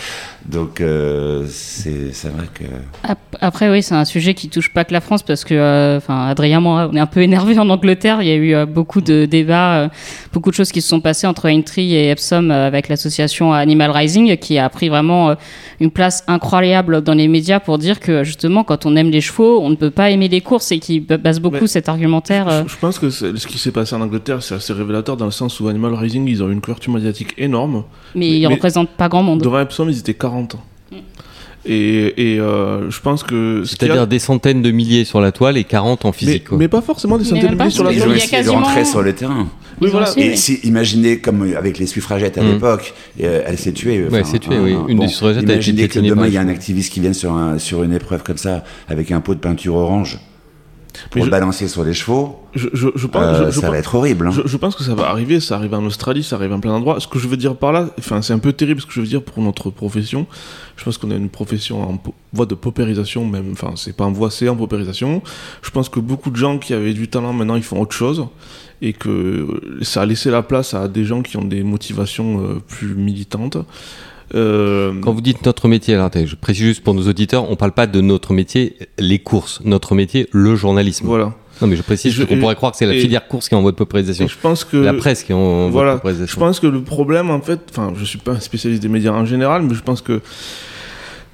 Donc euh, c'est c'est vrai que Ap- Après, oui, c'est un sujet qui touche pas que la France parce que, euh, enfin, Adrien, moi, on est un peu énervé en Angleterre. Il y a eu euh, beaucoup de débats, euh, beaucoup de choses qui se sont passées entre Aintree et Epsom euh, avec l'association Animal Rising qui a pris vraiment euh, une place incroyable dans les médias pour dire que justement, quand on aime les chevaux, on ne peut pas aimer les courses et qui base beaucoup Mais cet argumentaire. euh, Je, je pense que ce qui s'est passé en Angleterre, c'est assez révélateur dans le sens où Animal Rising, ils ont eu une couverture médiatique énorme. mais ils mais- représentent pas grand monde. Devant Epsom, ils étaient 40 ans. Et, et euh, je pense que. ce a- C'est-à-dire des centaines de milliers sur la toile et 40 en mais, physique. quoi. mais pas forcément des centaines de milliers sur la ils toile. de quasiment- rentrer sur le terrain. Ils ont voilà. Et oui. si, imaginez, comme avec les suffragettes à Mm. l'époque, euh, elle s'est tuée. Ouais, elle s'est tuée, oui. Une des suffragettes a été Imaginez que demain, il y a un activiste qui vient sur, un, sur une épreuve comme ça, avec un pot de peinture orange, pour je- balancer sur les chevaux. Je, je, je pense, Euh, ça pense- va être horrible. hein. Je, pense que ça va arriver, ça arrive en Australie, ça arrive en plein d'endroits. Ce que je veux dire par là, enfin, c'est un peu terrible ce que je veux dire pour notre profession. Je pense qu'on a une profession en voie de paupérisation, même, enfin, c'est pas en voie, c'est en paupérisation. Je pense que beaucoup de gens qui avaient du talent, maintenant, ils font autre chose. Et que ça a laissé la place à des gens qui ont des motivations euh, plus militantes. Euh, Quand vous dites notre métier, alors je précise juste pour nos auditeurs, on parle pas de notre métier, les courses. Notre métier, le journalisme. voilà. Non, mais je précise je- qu'on pourrait croire que c'est la filière course qui est en voie de paupérisation. je pense que. La presse qui est en voie Voilà. de Je paupérisation. pense que le problème, en fait, enfin, je suis pas un spécialiste des médias en général, mais je pense que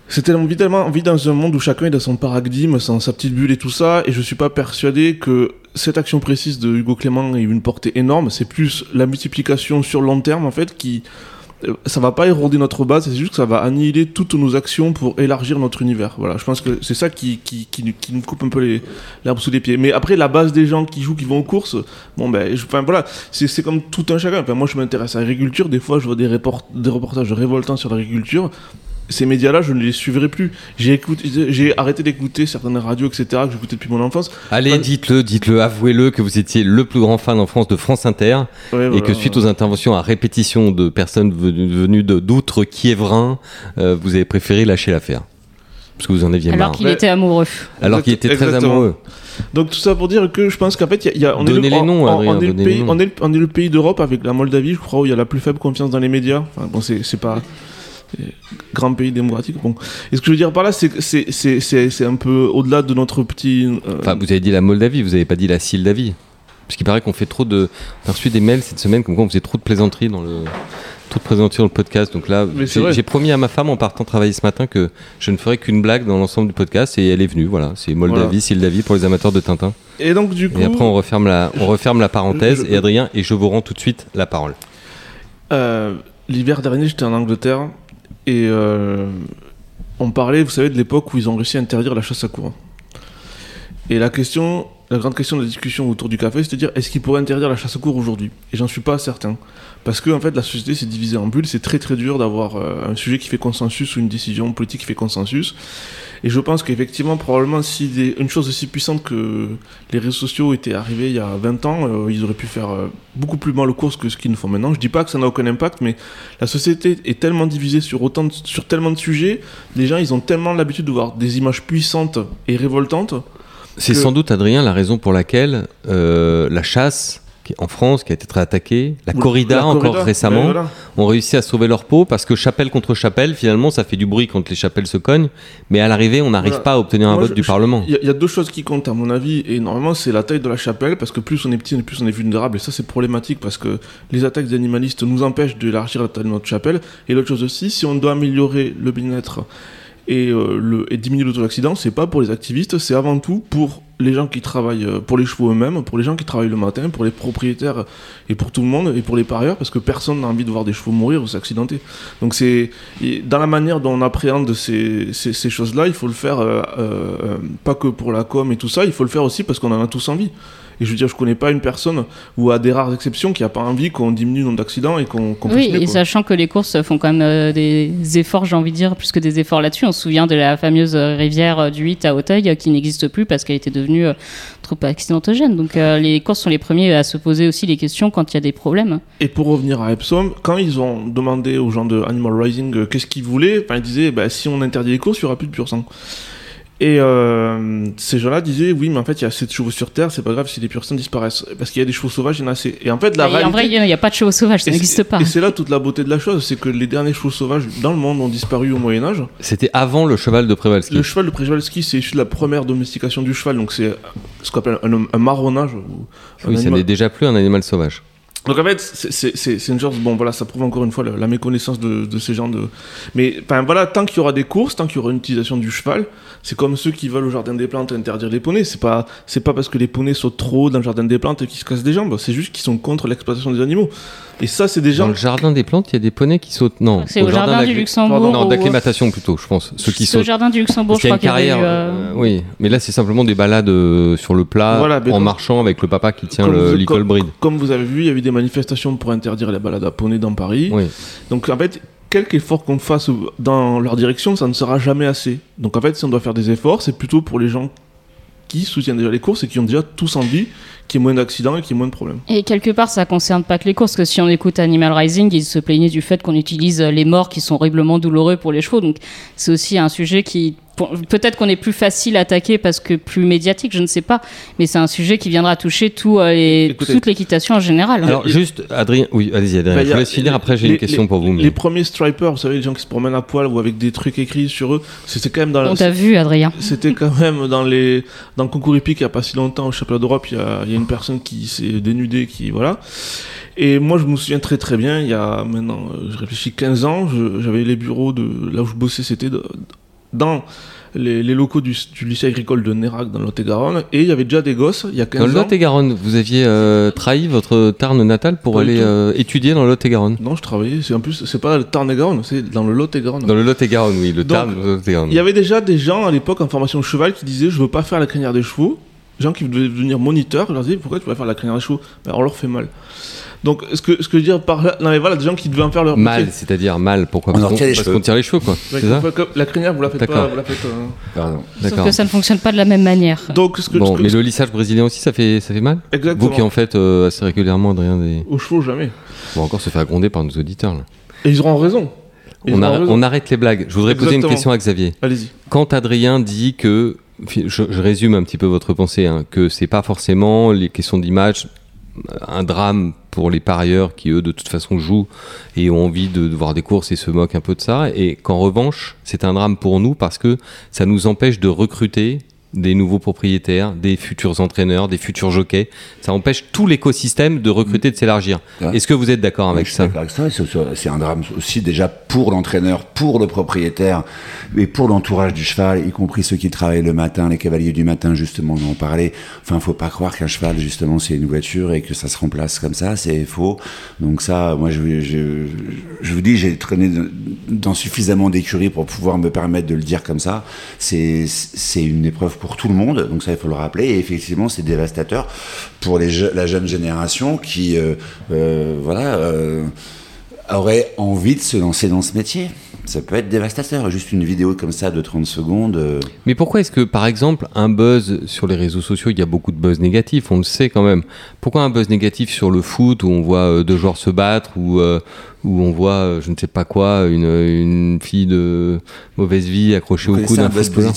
c'est tellement, on vit tellement, vit dans un monde où chacun est dans son paradigme, dans sa petite bulle et tout ça, et je suis pas persuadé que cette action précise de Hugo Clément ait une portée énorme. C'est plus la multiplication sur long terme, en fait, qui ça va pas éroder notre base, c'est juste que ça va annihiler toutes nos actions pour élargir notre univers. Voilà, je pense que c'est ça qui, nous- coupe un peu l'herbe sous les pieds. Mais après, la base des gens qui jouent, qui vont aux courses, bon ben, enfin voilà, c'est c'est comme tout un chacun. Enfin, moi, je m'intéresse à l'agriculture, des fois, je vois des, report- des reportages révoltants sur l'agriculture. Ces médias-là, je ne les suivrai plus. J'ai écouté, j'ai arrêté d'écouter certaines radios, etc., que j'écoutais depuis mon enfance. Allez, Enfin, dites-le, dites-le, avouez-le que vous étiez le plus grand fan en France de France Inter Ouais, et voilà. que suite aux interventions à répétition de personnes venues, de- d'outre-Kiévrin, euh, vous avez préféré lâcher l'affaire. Parce que vous en aviez Alors marre. qu'il Mais- était amoureux. Alors qu'il était très Exactement. amoureux. Donc tout ça pour dire que je pense qu'en fait, il y a- il y a, on, est le, les noms, on- Adrien, on, est le donnez les pays, noms. on, est le, on est le pays d'Europe avec la Moldavie, je crois, où il y a la plus faible confiance dans les médias. Enfin, bon, c'est c'est pas grand pays démocratique. Bon. Et ce que je veux dire par là, c'est c'est- un peu au-delà de notre petit. euh, Enfin, vous avez dit la Moldavie, vous avez pas dit la Sildavie. Parce qu'il paraît qu'on fait trop de. On a reçu des mails cette semaine comme quoi on faisait trop de plaisanteries dans le. Trop de plaisanteries dans le podcast. Donc là, j'ai promis à ma femme en partant travailler ce matin que je ne ferai qu'une blague dans l'ensemble du podcast et elle est venue. Voilà, c'est Moldavie, Voilà. Sildavie pour les amateurs de Tintin. Et donc, du coup. Et après, on referme la, on referme la parenthèse. je- Et Adrien, et je vous rends tout de suite la parole. Euh, L'hiver dernier, j'étais en Angleterre et euh, on parlait, vous savez, de l'époque où ils ont réussi à interdire la chasse à courre. Et la question, la grande question de la discussion autour du café, c'est de dire est-ce qu'ils pourraient interdire la chasse à courre aujourd'hui? Et j'en suis pas certain. Parce que en fait, la société s'est divisée en bulles. C'est très très dur d'avoir euh, un sujet qui fait consensus ou une décision politique qui fait consensus. Et je pense qu'effectivement, probablement, si une chose aussi puissante que les réseaux sociaux étaient arrivés il y a 20 ans, euh, ils auraient pu faire euh, beaucoup plus mal le course que ce qu'ils nous font maintenant. Je dis pas que ça n'a aucun impact, mais la société est tellement divisée sur autant sur tellement de sujets. Les gens, ils ont tellement l'habitude de voir des images puissantes et révoltantes. C'est Que- sans doute, Adrien, la raison pour laquelle euh, la chasse en France, qui a été très attaquée, la corrida encore corrida, récemment, ben voilà. ont réussi à sauver leur peau parce que chapelle contre chapelle, finalement, ça fait du bruit quand les chapelles se cognent, mais à l'arrivée, on n'arrive Voilà. pas à obtenir un vote je- du je- Parlement. Il y, y a deux choses qui comptent à mon avis, et normalement c'est la taille de la chapelle, parce que plus on est petit, plus on est vulnérable, et ça c'est problématique parce que les attaques des animalistes nous empêchent d'élargir la taille de notre chapelle. Et l'autre chose aussi, si on doit améliorer le bien-être et, euh, et diminuer le taux d'accident, c'est pas pour les activistes, c'est avant tout pour les gens qui travaillent, euh, pour les chevaux eux-mêmes, pour les gens qui travaillent le matin, pour les propriétaires et pour tout le monde, et pour les parieurs, parce que personne n'a envie de voir des chevaux mourir ou s'accidenter. Donc c'est dans la manière dont on appréhende ces, choses-là, il faut le faire euh, pas que pour la com et tout ça, il faut le faire aussi parce qu'on en a tous envie. Et je veux dire, je connais pas une personne, ou à des rares exceptions, qui a pas envie qu'on diminue le nombre d'accidents et qu'on qu'on Oui, et quoi. sachant que les courses font quand même euh, des efforts, j'ai envie de dire, plus que des efforts là-dessus. On se souvient de la fameuse euh, rivière euh, du 8 à Auteuil qui n'existe plus parce qu'elle était devenue trop accidentogène. Donc euh, les courses sont les premiers à se poser aussi les questions quand il y a des problèmes. Et pour revenir à Epsom, quand ils ont demandé aux gens de Animal Rising euh, qu'est-ce qu'ils voulaient, ils disaient bah, si on interdit les courses, il n'y aura plus de pur sang. Et euh, ces gens-là disaient oui, mais en fait, il y a assez de chevaux sur Terre, c'est pas grave si les sang disparaissent. Parce qu'il y a des chevaux sauvages, il y en a assez. Et en fait, la Et réalité. en vrai, il n'y a pas de chevaux sauvages, ça n'existe pas. Et c'est là toute la beauté de la chose, c'est que les derniers chevaux sauvages dans le monde ont disparu au Moyen-Âge. C'était avant le cheval de Przewalski. Le cheval de Przewalski, c'est issu de la première domestication du cheval, donc c'est ce qu'on appelle un, un marronnage. ou un Oui, ça n'est déjà plus un animal sauvage. Donc en fait, c'est- une chose, bon voilà, ça prouve encore une fois la, la méconnaissance de, de ces gens de... Mais enfin voilà, tant qu'il y aura des courses, tant qu'il y aura une utilisation du cheval, c'est comme ceux qui veulent au jardin des plantes interdire les poneys. C'est pas, c'est pas parce que les poneys sautent trop haut dans le jardin des plantes qu'ils se cassent des jambes, c'est juste qu'ils sont contre l'exploitation des animaux. Et ça, c'est des Dans gens... le jardin des plantes, il y a des poneys qui sautent. Non, C'est au jardin du Luxembourg. Pardon, Non, d'acclimatation plutôt, je pense. Ceux qui C'est au sautent. jardin du Luxembourg, Parce je qu'il y a crois une qu'il y avait carrière. eu, euh, euh, oui, mais là, c'est simplement des balades euh, sur le plat Voilà, en marchant avec le papa qui tient comme le vous- Little comme- Breed. Comme vous avez vu, il y a eu des manifestations pour interdire les balades à poneys dans Paris. Oui. Donc en fait, quelque effort qu'on fasse dans leur direction, ça ne sera jamais assez. Donc en fait, si on doit faire des efforts, c'est plutôt pour les gens qui soutiennent déjà les courses et qui ont déjà tous envie qu'il y ait moins d'accidents et qu'il y ait moins de problèmes. Et quelque part, ça concerne pas que les courses, parce que si on écoute Animal Rising, ils se plaignaient du fait qu'on utilise les morts qui sont horriblement douloureux pour les chevaux. Donc, c'est aussi un sujet qui, peut-être qu'on est plus facile à attaquer parce que plus médiatique, je ne sais pas. Mais c'est un sujet qui viendra toucher tout, euh, les- Écoutez. toute l'équitation en général. Alors, juste, Adrien, oui, allez-y, Adrien. Bah, je vous laisse finir. Après, j'ai une question les- pour vous. mais- Les premiers stripers, vous savez, les gens qui se promènent à poil ou avec des trucs écrits sur eux, c'était quand même dans On la... t'a vu, Adrien. C'était quand même dans les dans le concours hippique il n'y a pas si longtemps au championnat d'Europe, il y a, il y a une personne qui s'est dénudée, qui voilà. Et moi je me souviens très très bien, il y a maintenant, euh, je réfléchis 15 ans, j'avais les bureaux de là où je bossais, c'était de- dans les, les locaux du, du lycée agricole de Nérac dans le Lot-et-Garonne, et il y avait déjà des gosses, il y a 15 Dans le ans. Lot-et-Garonne, vous aviez euh, trahi votre Tarn natal pour Pas aller euh, étudier dans le Lot-et-Garonne. Non, je travaillais, c'est en plus, c'est pas le Tarn-et-Garonne, c'est dans le Lot-et-Garonne. Dans le Lot-et-Garonne, oui, le Tarn, Lot-et-Garonne. Il y avait déjà des gens à l'époque en formation cheval qui disaient je veux pas faire la crinière des chevaux. Des gens qui voulaient devenir moniteurs, je leur disais pourquoi tu vas faire la crinière des chevaux? Ben, On leur fait mal. Donc ce que, ce que je veux dire par là, non mais voilà, des gens qui devaient en faire leur Mal, métier. c'est-à-dire mal. Pourquoi On les parce cheveux. qu'on tire les cheveux, quoi. Ouais, C'est ça comme- la crinière vous la faites pas, D'accord. vous la faites hein. Pardon. Sauf D'accord. que ça ne fonctionne pas de la même manière. Donc ce que, Bon, ce que- mais le lissage brésilien aussi, ça fait, ça fait mal? Exactement. Vous qui en faites euh, assez régulièrement, Adrien, des... Aux chevaux jamais. bon, encore se faire gronder par nos auditeurs. Là. Et ils auront raison. Ils On, auront arr- raison. on arrête les blagues. Je voudrais poser une Exactement. question à Xavier. Allez-y. Quand Adrien dit que je, je résume un petit peu votre pensée, hein, que c'est pas forcément les questions d'image un drame pour les parieurs qui eux de toute façon jouent et ont envie de, voir des courses et se moquent un peu de ça. Et qu'en revanche c'est un drame pour nous parce que ça nous empêche de recruter des nouveaux propriétaires, des futurs entraîneurs, des futurs jockeys. Ça empêche tout l'écosystème de recruter, de s'élargir. Est-ce que vous êtes d'accord avec ça d'accord avec ça. C'est- un drame aussi déjà pour l'entraîneur, pour le propriétaire et pour l'entourage du cheval, y compris ceux qui travaillent le matin, les cavaliers du matin, justement, on en parlait. Enfin, faut pas croire qu'un cheval, justement, c'est une voiture et que ça se remplace comme ça, c'est faux. Donc ça, moi, je, je, je vous dis, j'ai traîné dans suffisamment d'écuries pour pouvoir me permettre de le dire comme ça. C'est c'est une épreuve pour tout le monde, donc ça, il faut le rappeler. Et effectivement, c'est dévastateur pour la jeune génération qui, euh, euh, voilà, euh, aurait envie de se lancer dans ce métier. Ça peut être dévastateur. Juste une vidéo comme ça de 30 secondes. euh, Mais pourquoi est-ce que, par exemple, un buzz sur les réseaux sociaux, il y a beaucoup de buzz négatifs, on le sait quand même. Pourquoi un buzz négatif sur le foot où on voit euh, deux joueurs se battre ou euh, où on voit, je ne sais pas quoi, une, une fille de mauvaise vie accrochée Vous au cou d'un buzz footballeur?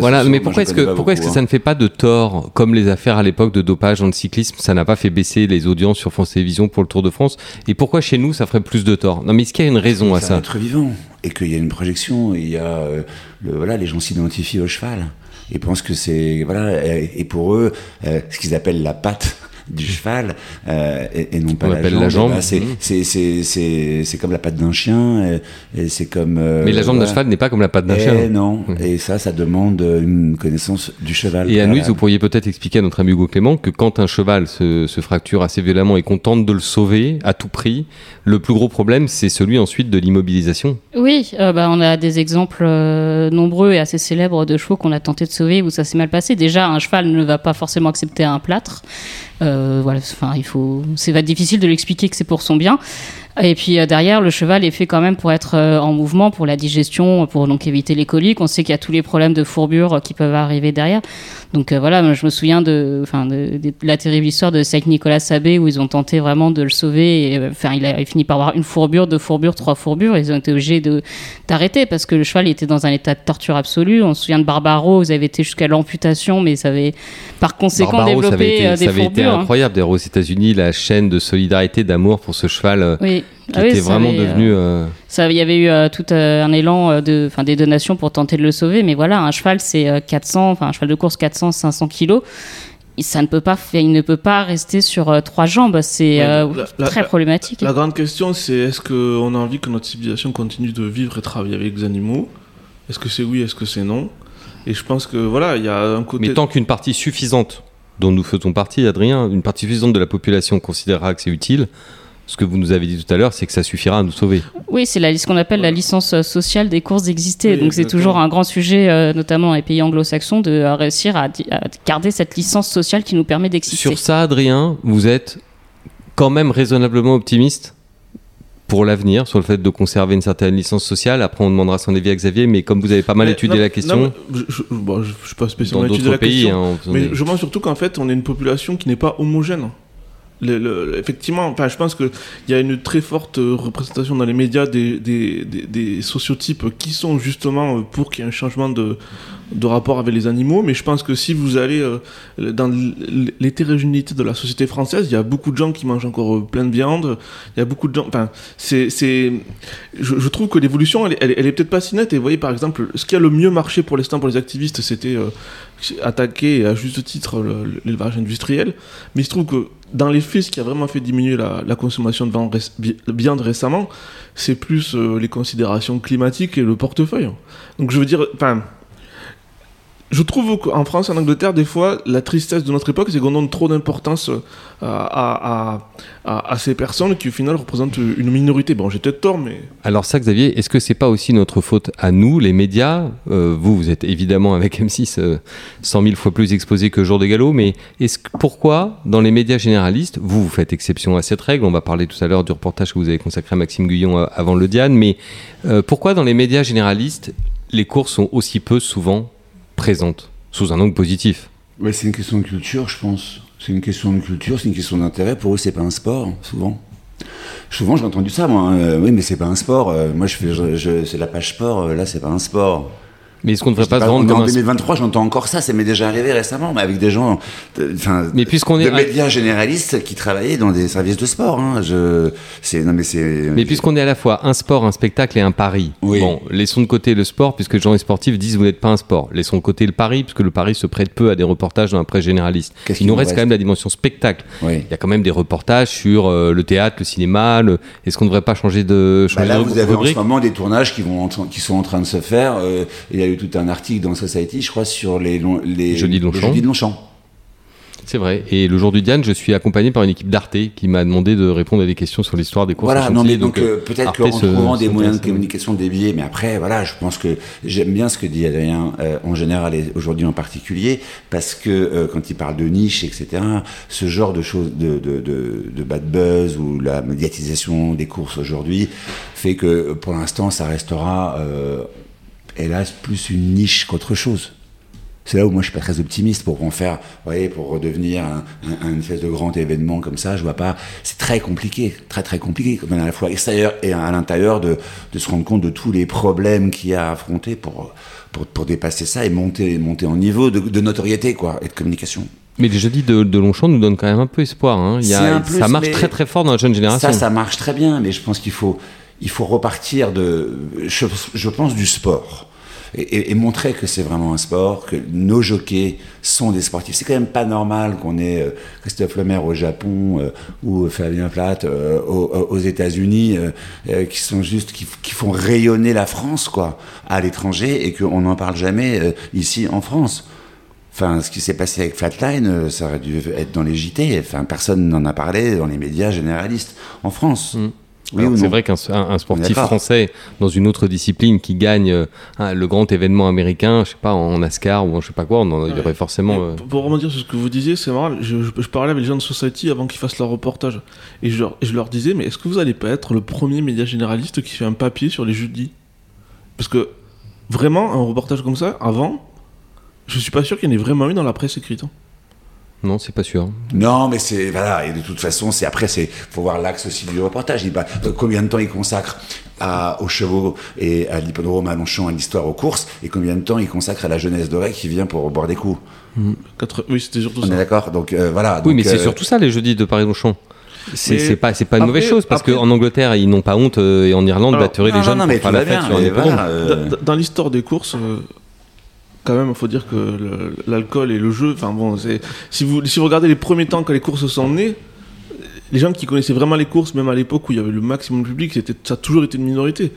Voilà, mais pourquoi est-ce que pourquoi est-ce que ça hein. ne fait pas de tort comme les affaires à l'époque de dopage dans le cyclisme Ça n'a pas fait baisser les audiences sur France Télévisions pour le Tour de France. Et pourquoi chez nous ça ferait plus de tort? Non, mais est-ce qu'il y a une raison à ça? Être vivant et qu'il y a une projection. Il y a euh, voilà, les gens s'identifient au cheval. Ils pensent que c'est voilà et, et pour eux euh, ce qu'ils appellent la patte du cheval euh, et, et non pas On la appelle jambe. la jambe. eh ben, c'est c'est c'est c'est c'est comme la patte d'un chien et, et c'est comme. euh, Mais la jambe voilà. d'un cheval n'est pas comme la patte d'un Eh chien. non. Mhm. Et ça, ça demande une connaissance du cheval. Et à nous, vous pourriez peut-être expliquer à notre ami Hugo Clément que quand un cheval se, se fracture assez violemment et qu'on tente de le sauver à tout prix, le plus gros problème, c'est celui ensuite de l'immobilisation. Oui, euh, bah, on a des exemples euh, nombreux et assez célèbres de chevaux qu'on a tenté de sauver où ça s'est mal passé. Déjà, un cheval ne va pas forcément accepter un plâtre. Euh, voilà, enfin, il faut, c'est va être difficile de lui expliquer que c'est pour son bien. Et puis euh, derrière, le cheval est fait quand même pour être euh, en mouvement, pour la digestion, pour donc éviter les coliques. On sait qu'il y a tous les problèmes de fourbure euh, qui peuvent arriver derrière. Donc euh, voilà, je me souviens de, enfin, de, de la terrible histoire de Saint Nicolas Sabé où ils ont tenté vraiment de le sauver. Et, euh, Enfin, il a il finit par avoir une fourbure, deux fourbures, trois fourbures. Ils ont été obligés de d'arrêter parce que le cheval était dans un état de torture absolu. On se souvient de Barbaro, ils avaient été jusqu'à l'amputation, mais ça avait par conséquent Barbaro, ça avait développé été, des ça avait été fourbures. hein. incroyable. D'ailleurs, aux États-Unis, la chaîne de solidarité, d'amour pour ce cheval euh, Oui. qui Ah oui, était ça vraiment avait, euh, devenu. euh, Ça, il y avait eu euh, tout euh, un élan euh, de, enfin, des donations pour tenter de le sauver, mais voilà, un cheval c'est euh, 400, enfin un cheval de course 400, 500 kilos. Et Ça ne peut pas, il ne peut pas rester sur euh, trois jambes. C'est Ouais, euh, la- la- très la- problématique. La grande question, c'est est-ce qu'on a envie que notre civilisation continue de vivre et travailler avec les animaux? Est-ce que c'est oui, est-ce que c'est non? Et je pense que voilà, il y a un côté. Mais tant qu'une partie suffisante, dont nous faisons partie, Adrien, une partie suffisante de la population considérera que c'est utile, ce que vous nous avez dit tout à l'heure, c'est que ça suffira à nous sauver. Oui, c'est ce qu'on appelle la licence euh, sociale des courses d'exister. Oui, Donc c'est toujours un grand sujet, euh, notamment dans les pays anglo-saxons, de euh, réussir à, garder cette licence sociale qui nous permet d'exister. Sur ça, Adrien, vous êtes quand même raisonnablement optimiste pour l'avenir, sur le fait de conserver une certaine licence sociale. Après, on demandera son avis à Xavier, mais comme vous avez pas mal Mais étudié non, la question non, je, bon, je suis pas dans spécialement étudié d'autres la pays, question. hein, Mais je pense surtout qu'en fait, on est une population qui n'est pas homogène. Effectivement, enfin, je pense qu'il y a une très forte euh, représentation dans les médias des sociotypes qui sont justement euh, pour qu'il y ait un changement de, de rapport avec les animaux. Mais je pense que si vous allez euh, dans l'hétérogénéité de la société française, il y a beaucoup de gens qui mangent encore euh, plein de viande. Il y a beaucoup de gens. Enfin, c'est, je, je trouve que l'évolution, elle, elle, est- peut-être pas si nette. Et vous voyez, par exemple, ce qui a le mieux marché pour l'instant pour les activistes, c'était euh, attaquer à juste titre le- l'élevage industriel. Mais il se trouve que dans les faits, ce qui a vraiment fait diminuer la, consommation de viande récemment, c'est plus euh, les considérations climatiques et le portefeuille. Donc je veux dire, enfin. Je trouve qu'en France en Angleterre, des fois, la tristesse de notre époque, c'est qu'on donne trop d'importance euh, à, ces personnes qui, au final, représentent une minorité. Bon, j'ai peut-être tort, mais Alors ça, Xavier, est-ce que c'est pas aussi notre faute à nous, les médias? Euh, Vous, vous êtes évidemment avec M6 euh, 100 000 fois plus exposé que Jour de Galop, mais est-ce pourquoi, dans les médias généralistes, vous, vous faites exception à cette règle? On va parler tout à l'heure du reportage que vous avez consacré à Maxime Guyon euh, avant le Diane, mais pourquoi dans les médias généralistes, les courses sont aussi peu souvent présentes, sous un angle positif Ouais, c'est une question de culture, je pense. C'est une question de culture, c'est une question d'intérêt. Pour eux, c'est pas un sport, souvent. Souvent, j'ai entendu ça, moi. hein. Oui, mais c'est pas un sport. Euh, moi, je fais, je- je- c'est la page sport. euh, là, c'est pas un sport. Mais est-ce qu'on ne devrait pas se rendre en comme un 2023, j'entends encore ça, ça m'est déjà arrivé récemment, mais avec des gens, enfin, Mais puisqu'on est de médias généralistes qui travaillaient dans des services de sport. Hein. Je, non mais c'est. Mais puisqu'on est à la fois un sport, un spectacle et un pari, Oui. bon, laissons de côté le sport, puisque les gens sportifs disent vous n'êtes pas un sport. Laissons de côté le pari, puisque le pari se prête peu à des reportages dans la presse généraliste. Il nous reste reste quand même la dimension spectacle. Oui. Il y a quand même des reportages sur euh, le théâtre, le cinéma. le- Est-ce qu'on ne devrait pas changer de Bah changer là, de vous avez en ce moment des tournages qui, vont sont en train de se faire. euh, il y a eu tout un article dans Society, je crois, sur les, long- les, Jeudis de les Longchamp. jeudis de Longchamp. C'est vrai. Et le jour du Diane, je suis accompagné par une équipe d'Arte qui m'a demandé de répondre à des questions sur l'histoire des courses. Voilà, non mais donc euh, peut-être qu'en trouvant des moyens de communication déviés, mais après voilà, je pense que j'aime bien ce que dit Adrien euh, en général et aujourd'hui en particulier, parce que euh, quand il parle de niche, etc., ce genre de choses, de, de, de, de bad buzz ou la médiatisation des courses aujourd'hui fait que pour l'instant ça restera, hélas, plus une niche qu'autre chose. C'est là où moi je suis pas très optimiste pour en faire, vous voyez, pour redevenir un, un, un espèce de grand événement comme ça. Je vois pas. C'est très compliqué, très très compliqué, comme à la fois extérieur et à l'intérieur de, de se rendre compte de tous les problèmes qu'il y a à affronter pour, pour, pour dépasser ça et monter, monter en niveau de, de notoriété quoi et de communication. Mais les jeudis de, de Longchamp nous donnent quand même un peu espoir. hein. Il y a- C'est un plus, ça marche très très fort dans la jeune génération. Ça, ça marche très bien, mais je pense qu'il faut, il faut repartir de, je, pense, du sport. Et, montrer que c'est vraiment un sport, que nos jockeys sont des sportifs. C'est quand même pas normal qu'on ait euh, Christophe Lemaire au Japon euh, ou Fabien Platt euh, aux, aux États-Unis, euh, euh, qui sont juste, qui, font rayonner la France, quoi, à l'étranger, et qu'on n'en parle jamais euh, ici en France. Enfin, ce qui s'est passé avec Flatline, euh, ça aurait dû être dans les JT. Enfin, personne n'en a parlé dans les médias généralistes en France. Mm. Oui c'est vrai qu'un un- un sportif français dans une autre discipline qui gagne euh, un- le grand événement américain, je sais pas, en NASCAR ou en je sais pas quoi, on en- il y aurait forcément. Euh, pour- Pour rebondir sur ce que vous disiez, c'est marrant. Je, je- je parlais avec les gens de Society avant qu'ils fassent leur reportage. Et je leur, et je leur disais, mais est-ce que vous allez pas être le premier média généraliste qui fait un papier sur les jeudis? Parce que vraiment, un reportage comme ça, avant, je suis pas sûr qu'il y en ait vraiment eu dans la presse écrite. hein. Non, c'est pas sûr. Non, mais c'est voilà. Et de toute façon, c'est après, c'est faut voir l'axe aussi du reportage. Il euh, combien de temps il consacre à, aux chevaux et à l'hippodrome, à Longchamp, à l'histoire, aux courses, et combien de temps il consacre à la jeunesse dorée qui vient pour boire des coups. Quatre- Oui, c'était surtout On est ça. d'accord. Donc euh, voilà. oui, Donc, mais c'est euh, surtout ça les jeudis de Paris-Longchamp. C'est pas, c'est pas une après- mauvaise chose parce qu'en Angleterre ils n'ont pas honte euh, et en Irlande non, les non, jeunes non, mais pour faire la fête bien, sur euh, Dans, dans l'histoire des courses, euh, quand même, il faut dire que l'alcool et le jeu, enfin bon, si vous, si vous regardez les premiers temps quand les courses sont nées, les gens qui connaissaient vraiment les courses, même à l'époque où il y avait le maximum de public, ça a toujours été une minorité.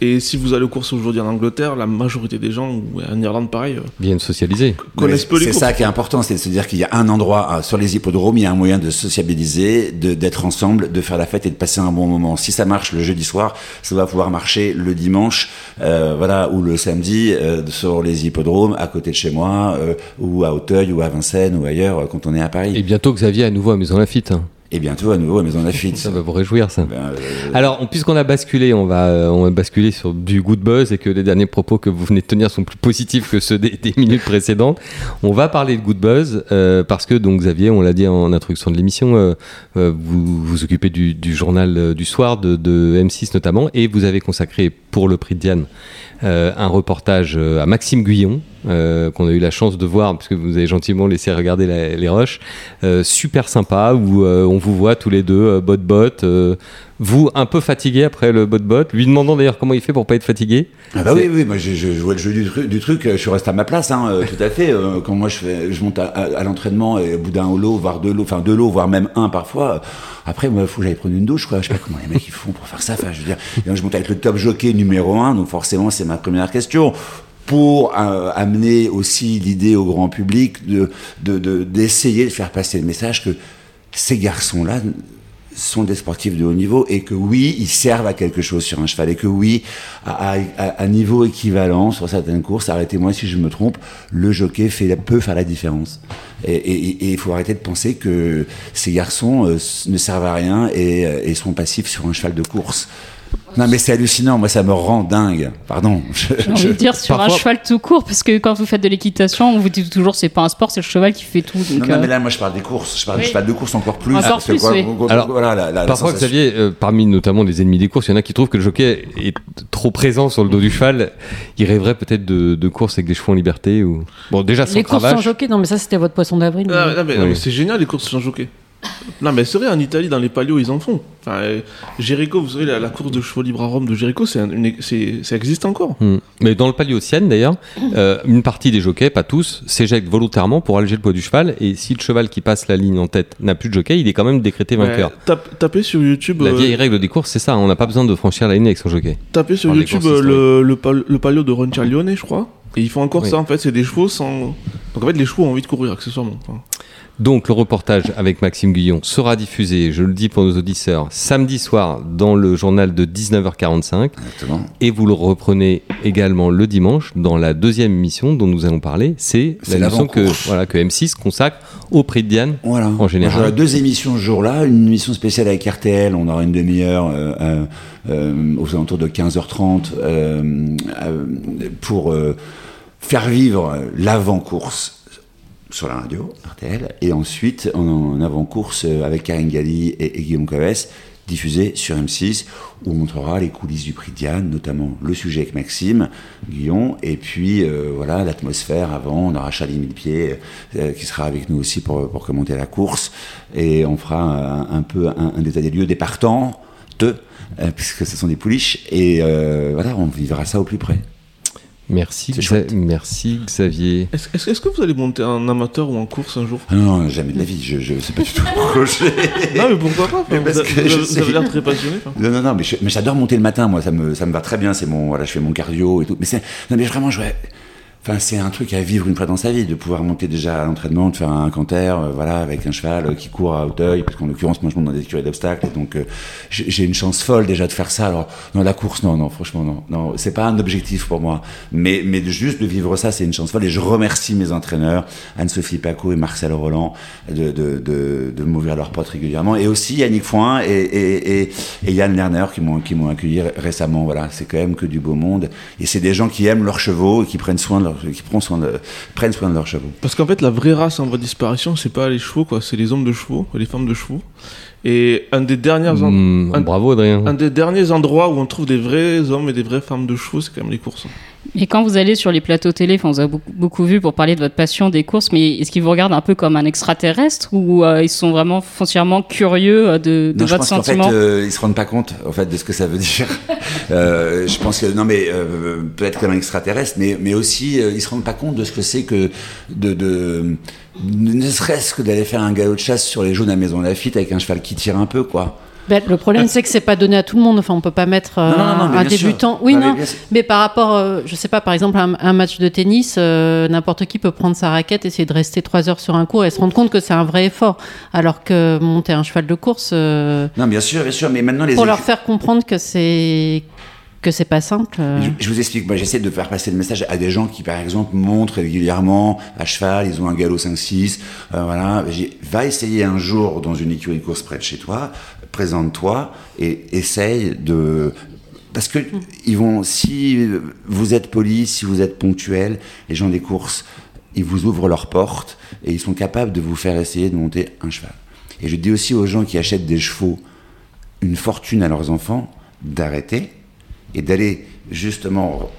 Et si vous allez aux courses aujourd'hui en Angleterre, la majorité des gens, ou en Irlande pareil, euh, Viennent socialiser. connaissent peu les C'est ça qui est important, c'est de se dire qu'il y a un endroit euh, sur les hippodromes, il y a un moyen de sociabiliser, de d'être ensemble, de faire la fête et de passer un bon moment. Si ça marche le jeudi soir, ça va pouvoir marcher le dimanche, euh, voilà, ou le samedi euh, sur les hippodromes à côté de chez moi, euh, ou à Auteuil, ou à Vincennes, ou ailleurs euh, quand on est à Paris. Et bientôt Xavier à nouveau à Maison Lafitte. hein. Et bientôt à nouveau à Maison Lafitte. Ça va vous réjouir ça. Ben, euh, Alors, on- puisqu'on a basculé, on va, euh, on va basculer sur du good buzz et que les derniers propos que vous venez de tenir sont plus positifs que ceux des, des minutes précédentes. On va parler de good buzz euh, parce que, donc, Xavier, on l'a dit en introduction de l'émission, euh, vous vous occupez du, du journal du soir de, de M6 notamment et vous avez consacré pour le prix de Diane. Euh, un reportage euh, à Maxime Guyon euh, qu'on a eu la chance de voir puisque vous avez gentiment laissé regarder les euh, super sympa où on vous voit tous les deux bot bot euh, vous un peu fatigué après le bot bot lui demandant d'ailleurs comment il fait pour pas être fatigué Ah bah oui, oui, moi je, je jouais le jeu du, truc- du truc, euh, je suis resté à ma place, hein, euh, tout à fait. euh, quand moi je, fais, je monte à, à- à l'entraînement et au bout d'un lot, voire deux lots, enfin deux lots, voire même un parfois. après, moi, il faut que j'aille prendre une douche, quoi. Je sais pas comment les mecs ils font pour faire ça. Enfin, je veux dire, je monte avec le top jockey numéro un, donc forcément c'est ma première question. Pour euh, amener aussi l'idée au grand public de de- de- d'essayer de, faire passer le message que ces garçons-là sont des sportifs de haut niveau et que oui, ils servent à quelque chose sur un cheval et que oui, à, à niveau équivalent sur certaines courses, arrêtez-moi si je me trompe, le jockey fait, peut faire la différence. Et il faut arrêter de penser que ces garçons euh, ne servent à rien et, euh, et sont passifs sur un cheval de course. Non, mais c'est hallucinant. Moi, ça me rend dingue. Pardon. Je- J'ai envie je- de dire sur parfois- un cheval tout court, parce que quand vous faites de l'équitation, on vous dit toujours c'est pas un sport, c'est le cheval qui fait tout. Donc, Non, non, euh, mais là, moi, je parle des courses. Je parle Oui. du cheval de course encore plus. Encore parce que plus, quoi, oui. Alors, voilà, la, la- la Parfois. Xavier, euh, parmi notamment des ennemis des courses, il y en a qui trouvent que le jockey est trop présent sur le dos du cheval. Il rêverait peut-être de, de courses avec des chevaux en liberté ou bon déjà sans Les courses sans jockey, non mais ça c'était votre poisson d'avril. Ah, mais- non, mais, Oui. mais c'est génial les courses sans jockey. Non mais c'est vrai, en Italie, dans les palios, ils en font. Enfin, euh, Jericho, vous savez, la, la course de chevaux libres à Rome de Jericho, c'est ça existe encore. Hmm. Mais dans le paléocène d'ailleurs, euh, une partie des jockeys, pas tous, s'éjectent volontairement pour alléger le poids du cheval. Et si le cheval qui passe la ligne en tête n'a plus de jockey, il est quand même décrété vainqueur. Ouais, tape- tapez sur YouTube, La euh, vieille règle des courses, c'est ça. On n'a pas besoin de franchir la ligne avec son jockey. tapez sur YouTube euh, le, le, pal- le palio de Roncialione, je crois. Et ils font encore Oui. ça en fait, c'est des chevaux sans. Donc en fait, les chevaux ont envie de courir accessoirement. Enfin, Donc le reportage avec Maxime Guillon sera diffusé, je le dis pour nos auditeurs, samedi soir dans le journal de 19h45 Exactement. et vous le reprenez également le dimanche dans la deuxième émission dont nous allons parler. C'est l'émission que, voilà, que M6 consacre au prix de Diane. Voilà. En général. J'aurai deux émissions ce jour-là. Une émission spéciale avec RTL. On aura une demi-heure euh, euh, euh, aux alentours de 15h30 euh, euh, pour faire vivre l'avant-course sur la radio, RTL. Et ensuite, en, avant-course euh, avec Karine Galli et, Guillaume Covès, diffusé sur M6, où on montrera les coulisses du prix Diane, notamment le sujet avec Maxime, Guillon, et puis euh, voilà l'atmosphère avant. On aura Charlie Millepied euh, qui sera avec nous aussi pour, commenter la course, et on fera un, peu un, un des lieux des partants, euh, puisque ce sont des pouliches, et voilà, on vivra ça au plus près. Merci, C'est Xa- merci Xavier. Est-ce est-ce- est-ce que vous allez monter en amateur ou en course un jour Ah non, non, jamais de la vie, je, je sais pas du tout mon projet. Non mais pourquoi pas Mais Vous, parce que vous je avez- vous avez sais- l'air très passionné. enfin. Non, non, non, mais j'adore monter le matin, moi, ça me, ça me va très bien, c'est mon, voilà, je fais mon cardio et tout. Mais c'est, non, mais vraiment, je, enfin, c'est un truc à vivre une fois dans sa vie, de pouvoir monter déjà à l'entraînement, de faire un canter, euh, voilà, avec un cheval euh, qui court à Hauteuil, parce qu'en l'occurrence, moi, je monte dans des écuries d'obstacles, donc, euh, j'ai une chance folle déjà de faire ça. Alors, dans la course, non, non, franchement, non, non, c'est pas un objectif pour moi. Mais, mais juste de vivre ça, c'est une chance folle, et je remercie mes entraîneurs, Anne-Sophie Paco et Marcel Roland, de, de, de, de m'ouvrir leurs portes régulièrement, et aussi Yannick Foin et, et, et, Yann Lerner qui m'ont, accueilli ré- récemment. Voilà, c'est quand même que du beau monde, et c'est des gens qui aiment leurs chevaux et qui prennent soin de, leur, qui prennent soin de, prennent soin de leurs chevaux. Parce qu'en fait, la vraie race en voie de disparition, c'est pas les chevaux, quoi. C'est les hommes de chevaux, les femmes de chevaux. Et un des derniers, en- Hmm, un- bravo Adrien. un des derniers endroits où on trouve des vrais hommes et des vraies femmes de chevaux, c'est quand même les courses. Et quand vous allez sur les plateaux télé, on vous a beaucoup, beaucoup vu pour parler de votre passion des courses, mais est-ce qu'ils vous regardent un peu comme un extraterrestre ou euh, ils sont vraiment foncièrement curieux euh, de, de Non, je votre pense qu'en fait, sentiment? euh, ils se rendent pas compte en fait de ce que ça veut dire. Euh, je pense que non, mais peut-être comme un extraterrestre, mais mais aussi ils se rendent pas compte de ce que c'est que de, de ne serait-ce que d'aller faire un galop de chasse sur les jaunes à Maison Lafitte avec un cheval qui tire un peu, quoi. Ben, le problème, c'est que c'est pas donné à tout le monde. Enfin, on peut pas mettre euh, Non, non, non, mais un sûr. débutant. Oui, Non, mais non. Mais par rapport, euh, je sais pas, par exemple, un, un match de tennis, euh, n'importe qui peut prendre sa raquette, essayer de rester trois heures sur un cours et se rendre compte que c'est un vrai effort. Alors que monter un cheval de course, euh, Non, bien sûr, bien sûr, mais maintenant les pour leur faire comprendre que c'est que c'est pas simple. Je, vous explique, moi j'essaie de faire passer le message à des gens qui par exemple montrent régulièrement à cheval, ils ont un galop 5-6, euh, voilà, va essayer un jour dans une écurie de course près de chez toi, présente-toi et essaye de... Parce que ils vont, si vous êtes poli, si vous êtes ponctuel, les gens des courses, ils vous ouvrent leurs portes et ils sont capables de vous faire essayer de monter un cheval. Et je dis aussi aux gens qui achètent des chevaux une fortune à leurs enfants d'arrêter et d'aller justement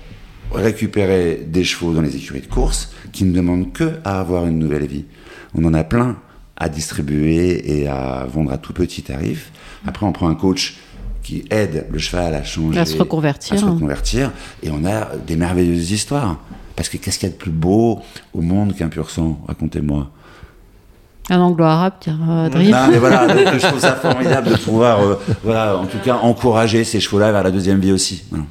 récupérer des chevaux dans les écuries de course qui ne demandent que à avoir une nouvelle vie. On en a plein à distribuer et à vendre à tout petit tarif. Après, on prend un coach qui aide le cheval à changer, À se reconvertir. à se reconvertir, et on a des merveilleuses histoires. Parce que qu'est-ce qu'il y a de plus beau au monde qu'un pur sang Racontez-moi. Un anglo-arabe, dira Adrien. Non, mais voilà, donc je trouve ça formidable de pouvoir, euh, voilà, en tout cas, encourager ces chevaux-là vers la deuxième vie aussi. Voilà.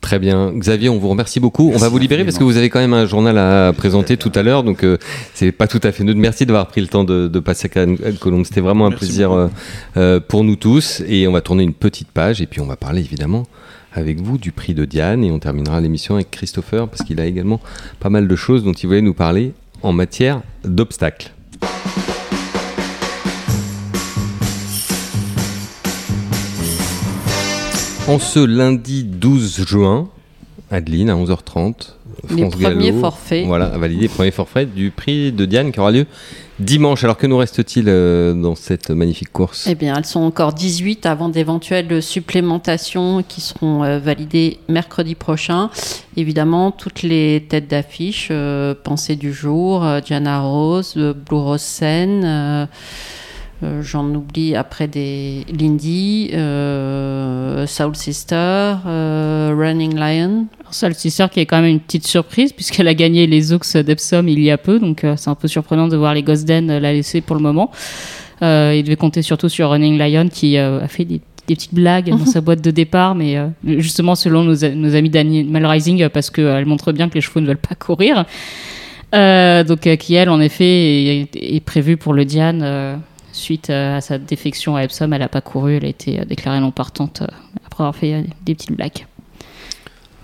Très bien. Xavier, on vous remercie beaucoup. on va vous libérer parce que vous avez quand même un journal à présenter tout à l'heure, donc euh, c'est pas tout à fait neutre. Merci d'avoir pris le temps de, de passer à Colombe. C'était vraiment un Merci plaisir euh, euh, pour nous tous. Et on va tourner une petite page et puis on va parler évidemment avec vous du prix de Diane et on terminera l'émission avec Christopher parce qu'il a également pas mal de choses dont il voulait nous parler en matière d'obstacles. En ce lundi 12 juin, Adeline, à 11h30, Les France premiers Gallo, forfaits. Voilà, les premiers forfaits du prix de Diane qui aura lieu dimanche. Alors que nous reste-t-il euh, dans cette magnifique course? Eh bien, elles sont encore 18 avant d'éventuelles supplémentations qui seront euh, validées mercredi prochain. Évidemment, toutes les têtes d'affiche, euh, Pensée du jour, Diana Rose, Blue Rose Sen, euh, euh, j'en oublie après des Lindy, euh, Soul Sister, euh, Running Lion. Soul Sister qui est quand même une petite surprise puisqu'elle a gagné les Oaks d'Epsom il y a peu, donc euh, c'est un peu surprenant de voir les Gosden la laisser pour le moment. Il devait compter surtout sur Running Lion qui a fait des, des petites blagues dans sa boîte de départ, mais justement selon nos, amis d'Animal Rising parce qu'elle montre bien que les chevaux ne veulent pas courir. Euh, donc euh, qui elle en effet est, est prévue pour le Diane euh, suite euh, à sa défection à Epsom, elle n'a pas couru, elle a été euh, déclarée non partante euh, après avoir fait des petites blagues.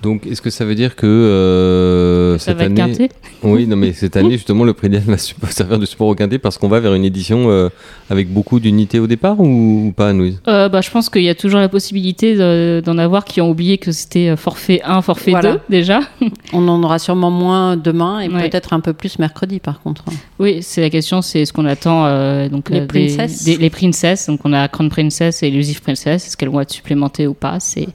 Donc, est-ce que ça veut dire que euh, Ça cette va être année, quinté? Oui, non, mais cette année justement, le prix Diane va servir de support au quintet parce qu'on va vers une édition euh, avec beaucoup d'unités au départ ou, ou pas, Louise Euh, bah, je pense qu'il y a toujours la possibilité de- d'en avoir qui ont oublié que c'était euh, forfait 1, forfait Voilà. 2 déjà. On en aura sûrement moins demain et Ouais. peut-être un peu plus mercredi par contre. Oui, c'est la question, c'est ce qu'on attend euh, donc Les euh, des- princesses. des- les princesses. Donc on a Crown Princess et Illusive Princess. Est-ce qu'elles vont être supplémentées ou pas? C'est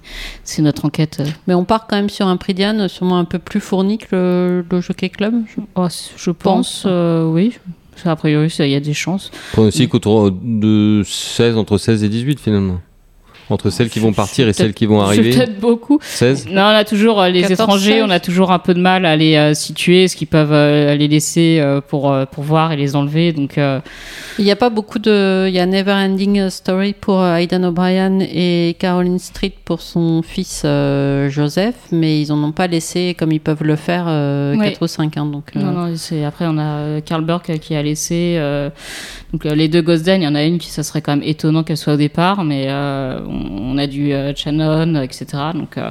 c'est notre enquête. euh. Mais on part quand même sur un prix Diane sûrement un peu plus fourni que le, le Jockey Club. je- Oh, je pense, euh, oui. Ça, a priori, ça, il y a des chances. Pronostic autour de 16, entre 16 et 18 finalement. Entre celles qui vont partir et celles qui vont C'est arriver. peut-être beaucoup. 16 Non, on a toujours euh, les 14, étrangers, 16. on a toujours un peu de mal à les euh, situer, ce qu'ils peuvent euh, les laisser euh, pour, euh, pour voir et les enlever. Donc, euh, Il n'y a pas beaucoup de. Il y a Never Ending Story pour euh, Aidan O'Brien et Caroline Street pour son fils euh, Joseph, mais ils en ont pas laissé comme ils peuvent le faire euh, Oui. 4 ou 5. hein, donc, euh, Non, non, c'est après on a Karl Burke qui a laissé euh, donc euh, les deux Gosden. Il y en a une qui ça serait quand même étonnant qu'elle soit au départ, mais euh, on, on a du euh, Shannon, euh, etc. Donc euh,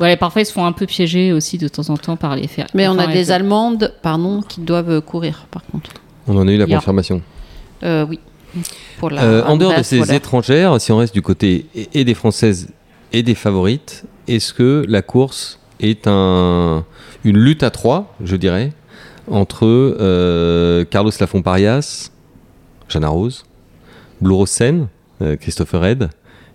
ouais, parfois ils se font un peu piéger aussi de temps en temps par les fer. Mais on a des Allemandes, pardon, qui doivent courir par contre. On en a eu la confirmation. Euh, oui. Pour la Euh, en dehors de ces étrangères, si on reste du côté et, et des françaises et des favorites, est-ce que la course est un, une lutte à trois, je dirais, entre euh, Carlos Lafont Parias, Jeanne Rose, Blue Rose Sen, euh, Christopher Red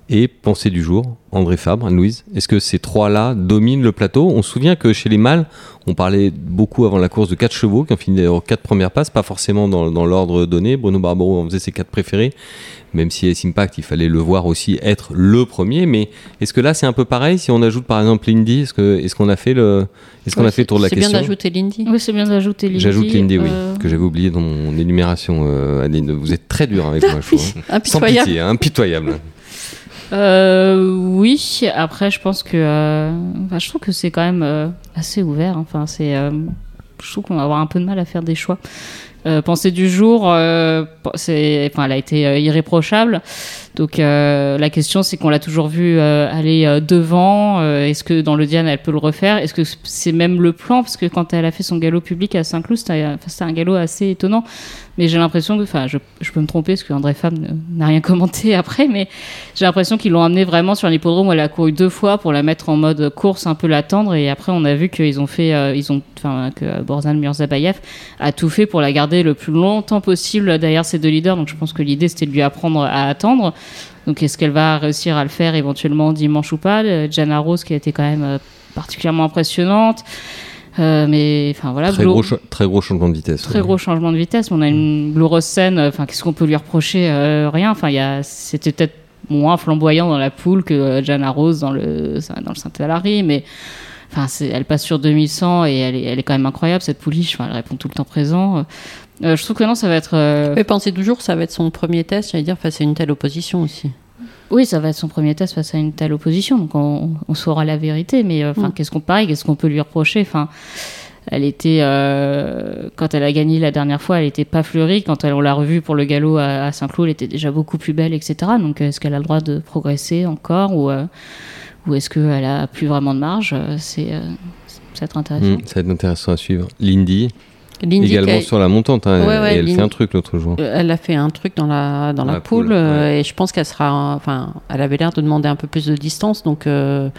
et Pensée du jour, André Fabre, Anne-Louise Est-ce que ces trois-là dominent le plateau? On se souvient que chez les mâles, on parlait beaucoup avant la course de quatre chevaux qui ont fini leurs quatre premières passes, pas forcément dans, dans l'ordre donné. Bruno Barbaro en faisait ses quatre préférés, même si S Impact, il fallait le voir aussi être le premier. Mais est-ce que là, c'est un peu pareil? Si on ajoute par exemple Lindy, est-ce qu'on a fait le est-ce qu'on a fait le tour de la C'est bien question? d'ajouter Lindy. Oui, c'est bien d'ajouter Lindy. J'ajoute Lindy, oui, euh, que j'avais oublié dans mon énumération. euh, Adeline. vous êtes très dur avec moi, je trouve. hein. Sans impitoyable. pitié, hein, impitoyable. Euh, oui, après je pense que euh, enfin, je trouve que c'est quand même euh, assez ouvert. Enfin, c'est je trouve qu'on va avoir un peu de mal à faire des choix. Pensée du jour, c'est, enfin, elle a été irréprochable. Donc la question, c'est qu'on l'a toujours vu aller devant. Est-ce que dans le Diane, elle peut le refaire? Est-ce que c'est même le plan? Parce que quand elle a fait son galop public à Saint-Cloud, c'était un galop assez étonnant. Mais j'ai l'impression que, enfin, je, peux me tromper parce que André Femme n'a rien commenté après, mais j'ai l'impression qu'ils l'ont amenée vraiment sur un hippodrome où elle a couru deux fois pour la mettre en mode course, un peu l'attendre. Et après, on a vu qu'ils ont fait, euh, ils ont, enfin, que Borzan Murzabayev a tout fait pour la garder le plus longtemps possible derrière ses deux leaders. Donc, je pense que l'idée c'était de lui apprendre à attendre. Donc, est-ce qu'elle va réussir à le faire éventuellement dimanche ou pas? Euh, Jana Rose qui a été quand même euh, particulièrement impressionnante. Euh, mais enfin voilà, Très Blue- gros, très gros changement de vitesse. Très gros changement de vitesse. On a une Blue Rose Sen, euh, Enfin, qu'est-ce qu'on peut lui reprocher Euh, Rien. Enfin, il y a, c'était peut-être moins flamboyant dans la poule que Jana Rose dans le dans le Saint-Alary, mais enfin, elle passe sur 2100 et elle est, elle est quand même incroyable cette pouliche. Enfin, elle répond tout le temps présent. Euh, je trouve que non, ça va être. euh, Mais pensez toujours, ça va être son premier test, j'allais dire, face à une telle opposition aussi. Oui, ça va être son premier test face à une telle opposition, donc on, on saura la vérité. Mais euh, enfin, Mm. qu'est-ce qu'on pareil, qu'est-ce qu'on peut lui reprocher Enfin, elle était euh, quand elle a gagné la dernière fois, elle était pas fleurie. Quand elle, on l'a revue pour le galop à, à Saint-Cloud, elle était déjà beaucoup plus belle, etc. Donc, est-ce qu'elle a le droit de progresser encore ou euh, ou est-ce qu'elle a plus vraiment de marge Euh, C'est euh, ça va être intéressant. Hmm, ça va être intéressant à suivre. Lindy, Lindy également a- sur la montante. hein, Ouais, ouais, et elle Lin- fait un truc l'autre jour. Euh, Elle a fait un truc dans la, dans Dans la, poule, poule, euh, ouais. et je pense qu'elle sera. Enfin, elle avait l'air de demander un peu plus de distance, donc, euh,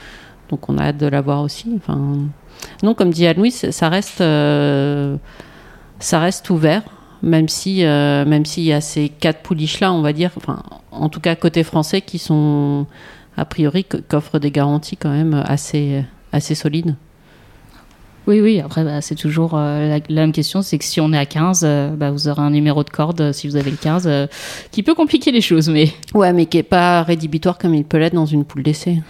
donc on a hâte de la voir aussi. Enfin, non, comme dit Anne-Louise, ça reste, euh, ça reste ouvert, même si, euh, même s'il y a ces quatre pouliches-là, on va dire, enfin, en tout cas côté français, qui sont a priori qu- qu'offrent des garanties quand même assez, assez solides. Oui, oui, après, bah, c'est toujours euh, la, même question, c'est que si on est à 15, euh, bah, vous aurez un numéro de corde, euh, si vous avez le 15, euh, qui peut compliquer les choses, mais Ouais, mais qui est pas rédhibitoire comme il peut l'être dans une poule d'essai.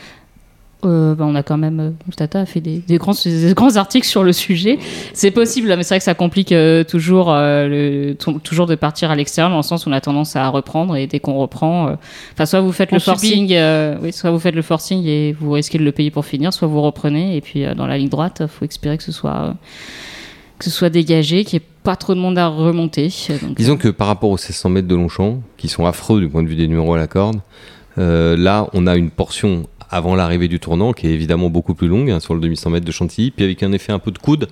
Euh, bah, on a quand même, euh, Tata a fait des, des grands, des grands articles sur le sujet. C'est possible, mais c'est vrai que ça complique euh, toujours, euh, le, toujours de partir à l'extérieur, dans le sens où on a tendance à reprendre, et dès qu'on reprend, euh, enfin, soit vous faites On le forcing, euh, oui, soit vous faites le forcing et vous risquez de le payer pour finir, soit vous reprenez, et puis euh, dans la ligne droite, il faut espérer que ce soit, euh, que ce soit dégagé, qu'il n'y ait pas trop de monde à remonter. Donc, Disons que par rapport aux 1600 mètres de Longchamp, qui sont affreux du point de vue des numéros à la corde, euh, là, on a une portion avant l'arrivée du tournant qui est évidemment beaucoup plus longue, hein, sur le 2100 mètres de Chantilly, puis avec un effet un peu de coude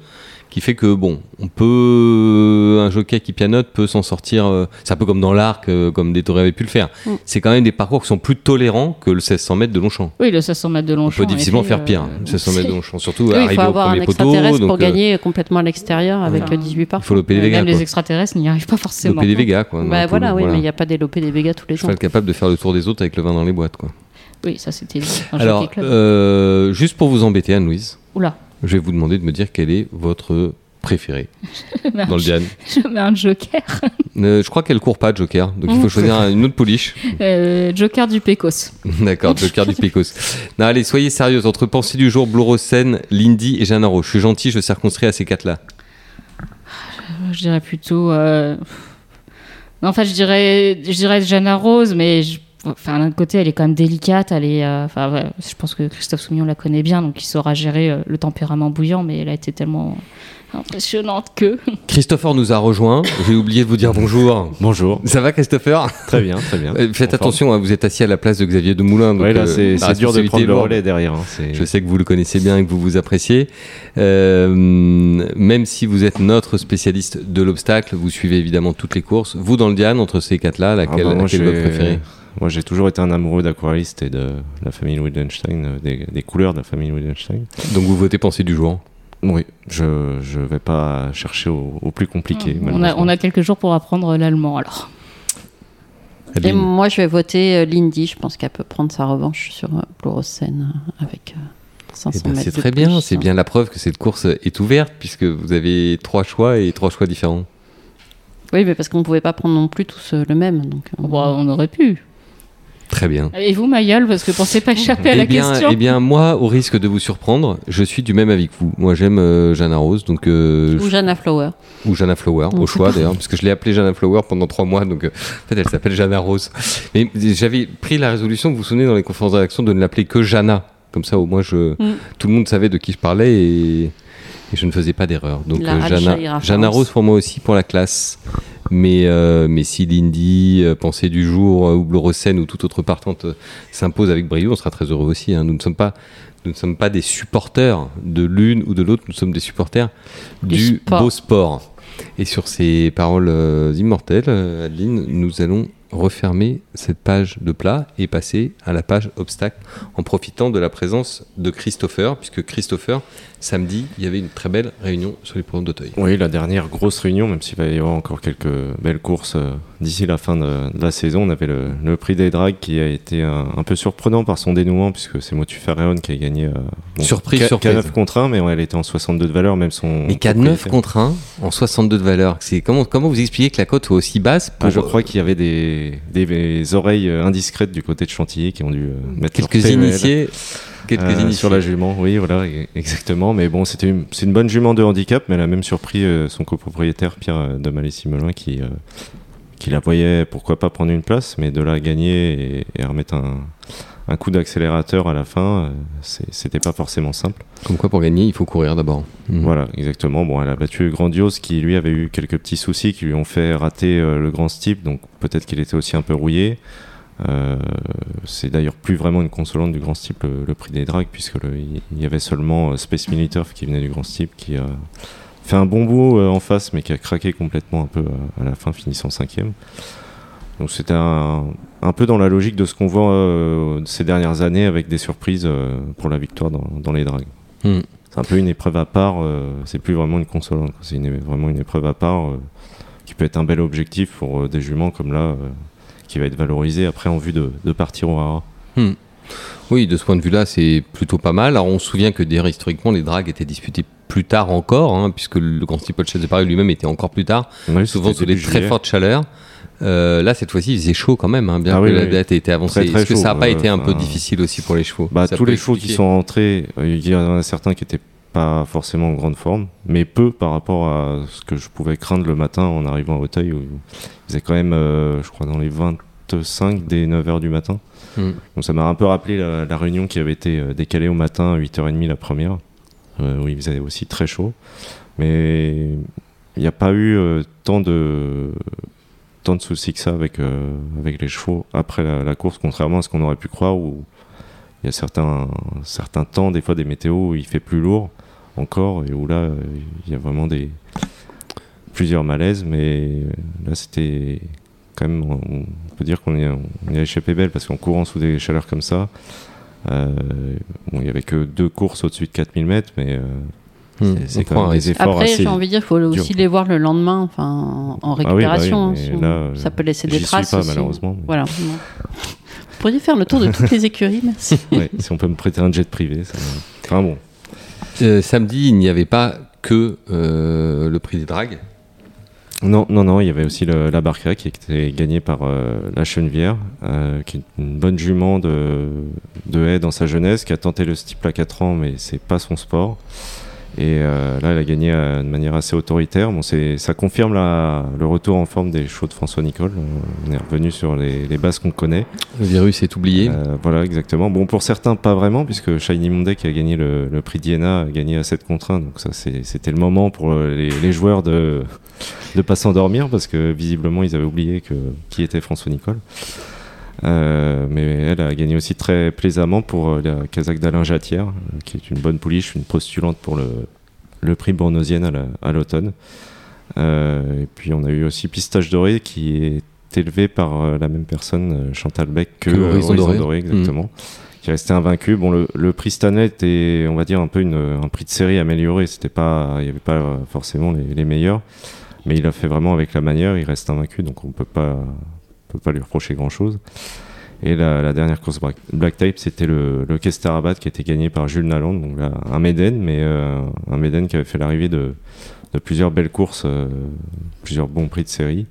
qui fait que, bon, on peut. Un jockey qui pianote peut s'en sortir. euh, c'est un peu comme dans l'arc, euh, comme Détoré avait pu le faire. Mm. C'est quand même des parcours qui sont plus tolérants que le 1600 mètres de Longchamp. Oui, le 1600 mètres de On Longchamp. peut difficilement faire pire, euh, le 1600 mètres de Longchamp, surtout Oui, il arriver faut au avoir un premier extraterrestre pour euh, gagner complètement à l'extérieur avec Voilà. euh, 18 parts. il faut loper Végas. Même quoi. les extraterrestres n'y arrivent pas forcément. Loper les Végas, quoi. Bah voilà, oui, mais il n'y a pas des lopés des Végas tous les ans. Cheval capable de faire le tour des autres avec le vin dans les boîtes, quoi. Oui, ça c'était Alors, euh, juste pour vous embêter, Anne-Louise, Oula, je vais vous demander de me dire quel est votre préféré dans le Diane. je mets un joker. Euh, je crois qu'elle court pas, Joker, donc il faut choisir un- une autre pouliche. Euh, joker du Pécos. D'accord, Joker du Pécos. Non, allez, soyez sérieuse. Entre Pensée du jour, Blorosen, Lindy et Jeanne. Je suis gentil, je circonscris à ces quatre-là. Je dirais plutôt. euh, Non, en fait, je dirais, je dirais Jana Rose, mais je- enfin, d'un autre côté, elle est quand même délicate. Elle est, euh, enfin, ouais, je pense que Christophe Soumillon la connaît bien, donc il saura gérer euh, le tempérament bouillant, mais elle a été tellement impressionnante que. Christopher nous a rejoint. J'ai oublié de vous dire bonjour. Bonjour. Ça va, Christopher? Très bien, très bien. Euh, Faites En attention, hein, vous êtes assis à la place de Xavier Demoulin. donc, Ouais, là, c'est dur de prendre le relais derrière. hein, Je sais que vous le connaissez bien et que vous vous appréciez. Euh, même si vous êtes notre spécialiste de l'obstacle, vous suivez évidemment toutes les courses. Vous, dans le Diane, entre ces quatre-là, Ah laquelle, bah, moi, laquelle est votre préférée? Moi, j'ai toujours été un amoureux d'aquarelliste et de la famille Wittgenstein, euh, des, des couleurs de la famille Wittgenstein. Donc vous votez pensée du jour. Oui, je je vais pas chercher au, au plus compliqué. on, a, malheureusement. on a quelques jours pour apprendre l'allemand alors. Et Adeline. moi, je vais voter euh, Lindy. Je pense qu'elle peut prendre sa revanche sur Blorosen euh, avec euh, 500 Eh ben, mètres c'est très bien, c'est bien la preuve que cette course est ouverte puisque vous avez trois choix et trois choix différents. Oui, mais parce qu'on ne pouvait pas prendre non plus tous euh, le même. Donc, euh, on aurait pu. Très bien. Et vous, Mayol, parce que pensez pas échapper à Eh la bien, question. eh bien, moi, au risque de vous surprendre, je suis du même avis que vous. Moi, j'aime euh, Jeanne Rose, donc euh, Ou Jana Flower. ou Jana Flower, au choix d'ailleurs, parce que je l'ai appelée Jana Flower pendant trois mois, donc euh, en fait elle s'appelle Jana Rose. Mais j'avais pris la résolution, vous vous souvenez dans les conférences de rédaction, de ne l'appeler que Jana. Comme ça au moins je, Mm. tout le monde savait de qui je parlais et, et je ne faisais pas d'erreur. Donc La euh, Jana. Jana Rose pour moi aussi pour la classe. Mais, euh, mais si Lindy, euh, Pensée du jour, euh, ou Blorosen ou toute autre partante s'impose avec brio, on sera très heureux aussi. hein. Nous ne sommes pas nous ne sommes pas des supporters de l'une ou de l'autre, nous sommes des supporters Du du sport. beau sport. Et sur ces paroles immortelles, Adeline, nous allons refermer cette page de plat et passer à la page obstacle en profitant de la présence de Christopher, puisque Christopher, samedi, il y avait une très belle réunion sur les programmes d'Auteuil. Oui, la dernière grosse réunion, même s'il va y avoir encore quelques belles courses euh, d'ici la fin de, de la saison, on avait le, le prix des drags qui a été un, un peu surprenant par son dénouement, puisque c'est Motu Ferreon qui a gagné. euh, bon, Surprise, K- surprise. K9 contre 1, mais elle était en 62 de valeur, même son. Mais qu'à 9 propriétaire. contre 1 en 62 de valeur, c'est comment, comment vous expliquez que la cote soit aussi basse pour Ah, je crois qu'il y avait des, des, des oreilles euh, indiscrètes du côté de Chantilly qui ont dû euh, mettre leur quelques initiés, quelques euh, initiés. sur la jument. Oui, voilà, e- exactement. Mais bon, c'était une, c'est une bonne jument de handicap, mais elle a même surpris euh, son copropriétaire Pierre euh, de Malais-Simelin qui, euh, qui la voyait, pourquoi pas prendre une place, mais de la gagner et, et remettre un, un coup d'accélérateur à la fin, euh, c'était pas forcément simple. Comme quoi pour gagner, il faut courir d'abord. Mhm. Voilà, exactement. Bon, elle a battu Grandiose qui lui avait eu quelques petits soucis qui lui ont fait rater euh, le grand steep, donc peut-être qu'il était aussi un peu rouillé. Euh, c'est d'ailleurs plus vraiment une consolante du grand steep le, le prix des drags puisque le- il y avait seulement euh, Space Militaire qui venait du grand steep qui fait un bon bout euh, en face, mais qui a craqué complètement un peu à, à la fin, finissant cinquième. Donc c'était un, un peu dans la logique de ce qu'on voit euh, ces dernières années avec des surprises euh, pour la victoire dans, dans les dragues. Hmm. C'est un peu une épreuve à part, euh, c'est plus vraiment une consolante, quoi. c'est vraiment une épreuve à part euh, qui peut être un bel objectif pour euh, des juments comme là, euh, qui va être valorisé après en vue de, de partir au hara. Hmm. Oui, de ce point de vue-là, c'est plutôt pas mal. Alors, on se souvient que d'ailleurs, historiquement, les dragues étaient disputées plus tard encore, hein, puisque le Grand Steeplechase de Paris lui-même était encore plus tard, Oui, souvent sous début très juillet. fortes chaleurs. Euh, là, cette fois-ci, il faisait chaud quand même, hein, bien Ah que oui, la oui. date ait été avancée. Est-ce que ça n'a pas été un peu difficile aussi pour les chevaux? Bah, tous les chevaux qui sont entrés, euh, il y en a certains qui étaient pas forcément en grande forme, mais peu par rapport à ce que je pouvais craindre le matin en arrivant à Auteuil, où ils faisaient quand même, euh, je crois, dans les 25 dès 9h du matin. Hmm. Donc ça m'a un peu rappelé la, la réunion qui avait été euh, décalée au matin à 8h30 la première, euh, où il faisait aussi très chaud. Mais il n'y a pas eu euh, tant de tant de soucis que ça avec, euh, avec les chevaux après la, la course, contrairement à ce qu'on aurait pu croire, où il y a certains, certains temps, des fois des météos où il fait plus lourd encore, et où là, il y a vraiment des plusieurs malaises, mais là c'était quand même, on peut dire qu'on y y a échappé belle, parce qu'en courant sous des chaleurs comme ça, euh, bon, il y avait que deux courses au-dessus de 4000 mètres, mais euh, Hmm. c'est- quand prend un même des efforts Après, assez... j'ai envie de dire, il faut aussi les voir le lendemain, enfin, en Ah oui, bah oui, récupération. sinon là, ça peut laisser des suis traces. pas aussi. malheureusement. mais- Voilà. Vous pourriez faire le tour de toutes les écuries, merci. Ouais, si on peut me prêter un jet privé, ça... enfin bon. Euh, samedi, il n'y avait pas que euh, le prix des dragues. Non, non, non, il y avait aussi le- la Barca qui était gagnée par euh, la Chenevière, euh, qui est une bonne jument de, de haie dans sa jeunesse, qui a tenté le steeple à 4 ans, mais c'est pas son sport. Et euh, là, elle a gagné euh, de manière assez autoritaire. Bon, c'est, ça confirme la- le retour en forme des chevaux de François Nicole. Euh, On est revenu sur les, les bases qu'on connaît. Le virus est oublié. Euh, voilà, exactement. Bon, pour certains, pas vraiment, puisque Shiny Monday, qui a gagné le, le prix d'Iena, a gagné à 7 contre 1. Donc, ça, c'est- c'était le moment pour euh, les, les joueurs de ne pas s'endormir, parce que visiblement, ils avaient oublié que, qui était François Nicole. Euh, mais elle a gagné aussi très plaisamment pour euh, la Kazakh d'Alain Jatière, euh, qui est une bonne pouliche, une postulante pour le, le prix Bournosienne à la- à l'automne. Euh, et puis on a eu aussi Pistache Doré qui est élevé par la même personne, Chantal Beck, que Que Horizon Horizon Doré. Doré, exactement. Qui est resté invaincu. Bon, le, le prix Stanley était, on va dire, un peu une, un prix de série amélioré. C'était pas, il n'y avait pas forcément les, les meilleurs, mais il a fait vraiment avec la manière. Il reste invaincu, donc on peut pas, peut pas lui reprocher grand chose. Et la, dernière course Black, Black Type, c'était le, le qui était gagné par Jules Naland, donc un Méden, mais euh, un Méden qui avait fait l'arrivée de, plusieurs belles courses, euh, plusieurs bons prix de série.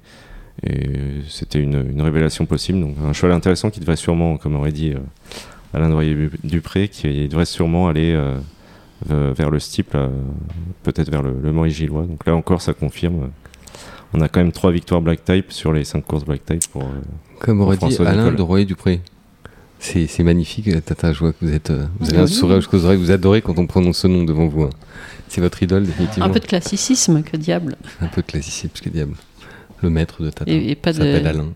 Et c'était une, révélation possible. Donc un cheval intéressant qui devrait sûrement, comme aurait dit euh, Alain Doyer-Dupré, qui devrait sûrement aller euh, ve- vers le steeple, euh, peut-être vers le, le Maurice Gillois. Donc là encore, ça confirme. On a quand même trois victoires Black Type sur les cinq courses Black Type pour, euh, Comme aurait dit Alain Nicole. de Royer-Dupré. C'est c'est magnifique, euh, Tata. Je vois que vous êtes, euh, vous avez un sourire jusqu'aux oreilles. Vous adorez quand on prononce ce nom devant vous. hein. C'est votre idole, définitivement. Un peu de classicisme, que diable. Un peu de classicisme, parce que diable. Le maître de Tata Et, et pas, s'appelle de, Alain.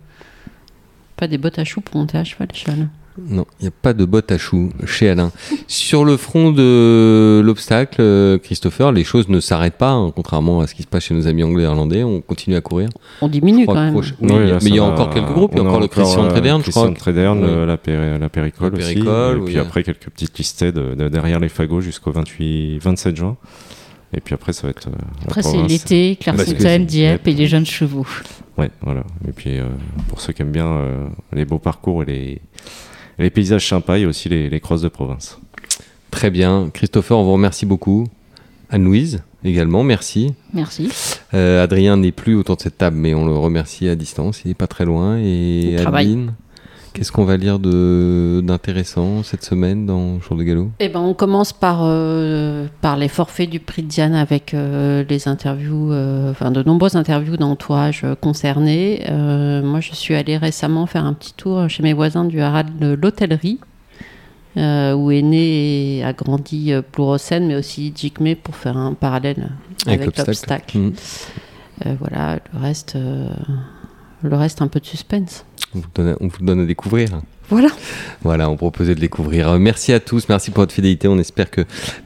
pas des bottes à choux pour monter à cheval, cheval. Non, il n'y a pas de botte à choux chez Alain. Sur le front de l'obstacle, euh, Christopher, les choses ne s'arrêtent pas, hein, contrairement à ce qui se passe chez nos amis anglais et irlandais. On continue à courir. On diminue quand même. proche- Oui, Oui, là, mais il y a va- encore quelques groupes. Il y a encore le Christian euh, Trederne, je crois. Christian Trederne, Oui. euh, la, péri- la péricole La aussi. péricole, et oui, puis après, quelques petites listées de, de- derrière les fagots jusqu'au 28, 27 juin. Et puis après, ça va être. euh, Après, c'est l'été, Clairefontaine, Dieppe et les jeunes chevaux. Ouais, voilà. Et puis, euh, pour ceux qui aiment bien euh, les beaux parcours et les, les paysages sympas, il y a aussi les, les crosses de province. Très bien. Christopher, on vous remercie beaucoup. Anne-Louise également, merci. Merci. Euh, Adrien n'est plus autour de cette table, mais on le remercie à distance. Il n'est pas très loin. Et. Adeline, qu'est-ce qu'on va lire de- d'intéressant cette semaine dans Jour de Galop? Eh ben, on commence par, euh, par les forfaits du prix de Diane avec euh, les interviews, euh, enfin de nombreuses interviews d'entourage concernés. Moi, je suis allée récemment faire un petit tour chez mes voisins du Harald de l'hôtellerie, où est né et a grandi Plourocène, mais aussi Jigme pour faire un parallèle avec, l'obstacle. Mm. Voilà, le reste, le reste un peu de suspense. On vous donne, on vous donne à découvrir. Voilà. Voilà, on proposait de découvrir. Merci à tous, merci pour votre fidélité. On espère que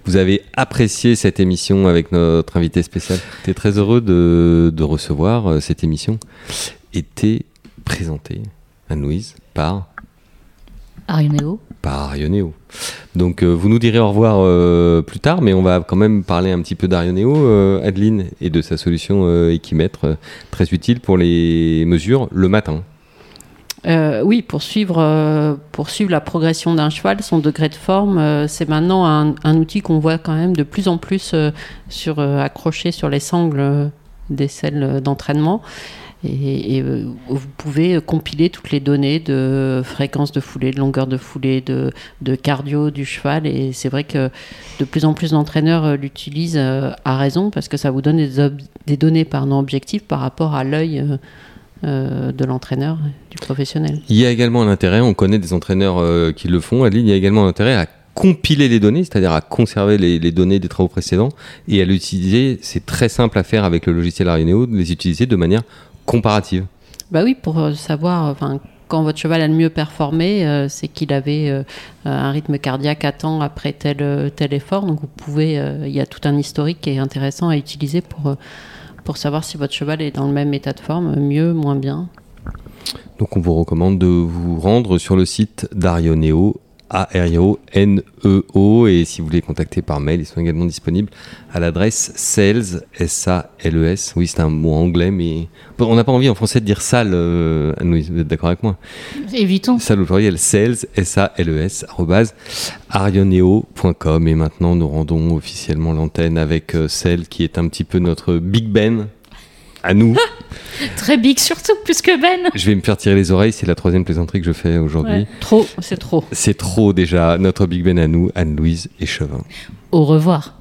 vous avez apprécié cette émission avec notre invité spécial. J'étais très heureux de, de recevoir euh, cette émission. Était présentée, Anne-Louise, par Arionéo. par Arionéo. Donc euh, vous nous direz au revoir euh, plus tard, mais on va quand même parler un petit peu d'Arionéo, euh, Adeline, et de sa solution euh, équimètre, euh, très utile pour les mesures le matin. Euh, oui, pour suivre, euh, la progression d'un cheval, son degré de forme, euh, c'est maintenant un, outil qu'on voit quand même de plus en plus sur, accroché sur les sangles des selles d'entraînement. Et, vous pouvez compiler toutes les données de fréquence de foulée, de longueur de foulée, de, cardio du cheval. Et c'est vrai que de plus en plus d'entraîneurs l'utilisent à raison parce que ça vous donne des, ob- des données pardon, objectives par rapport à l'œil euh, de l'entraîneur, du professionnel. Il y a également un intérêt, on connaît des entraîneurs euh, qui le font, Adeline, il y a également un intérêt à compiler les données, c'est-à-dire à conserver les, les données des travaux précédents et à l'utiliser. C'est très simple à faire avec le logiciel Arioneo, de les utiliser de manière comparative. Bah oui, pour euh, savoir, enfin, quand votre cheval a le mieux performé, euh, c'est qu'il avait euh, un rythme cardiaque à temps après tel, tel effort. Donc vous pouvez, euh, il y a tout un historique qui est intéressant à utiliser pour, pour savoir si votre cheval est dans le même état de forme, mieux, moins bien. Donc on vous recommande de vous rendre sur le site d'Arioneo, A-R-I-O-N-E-O, et si vous voulez contacter par mail, ils sont également disponibles à l'adresse sales, S-A-L-E-S. Oui, c'est un mot anglais, mais on n'a pas envie en français de dire sale, euh, Anne-Louise, vous êtes d'accord avec moi? Évitons. Salle au pluriel, sales, S-A-L-E-S, arrobase, arioneo.com. Et maintenant, nous rendons officiellement l'antenne avec euh, celle qui est un petit peu notre Big Ben, à nous. Très big surtout, plus que Ben. je vais me faire tirer les oreilles, c'est la troisième plaisanterie que je fais aujourd'hui. Ouais. Trop, c'est trop. C'est trop déjà, notre Big Ben à nous, Anne-Louise Échevin. Au revoir.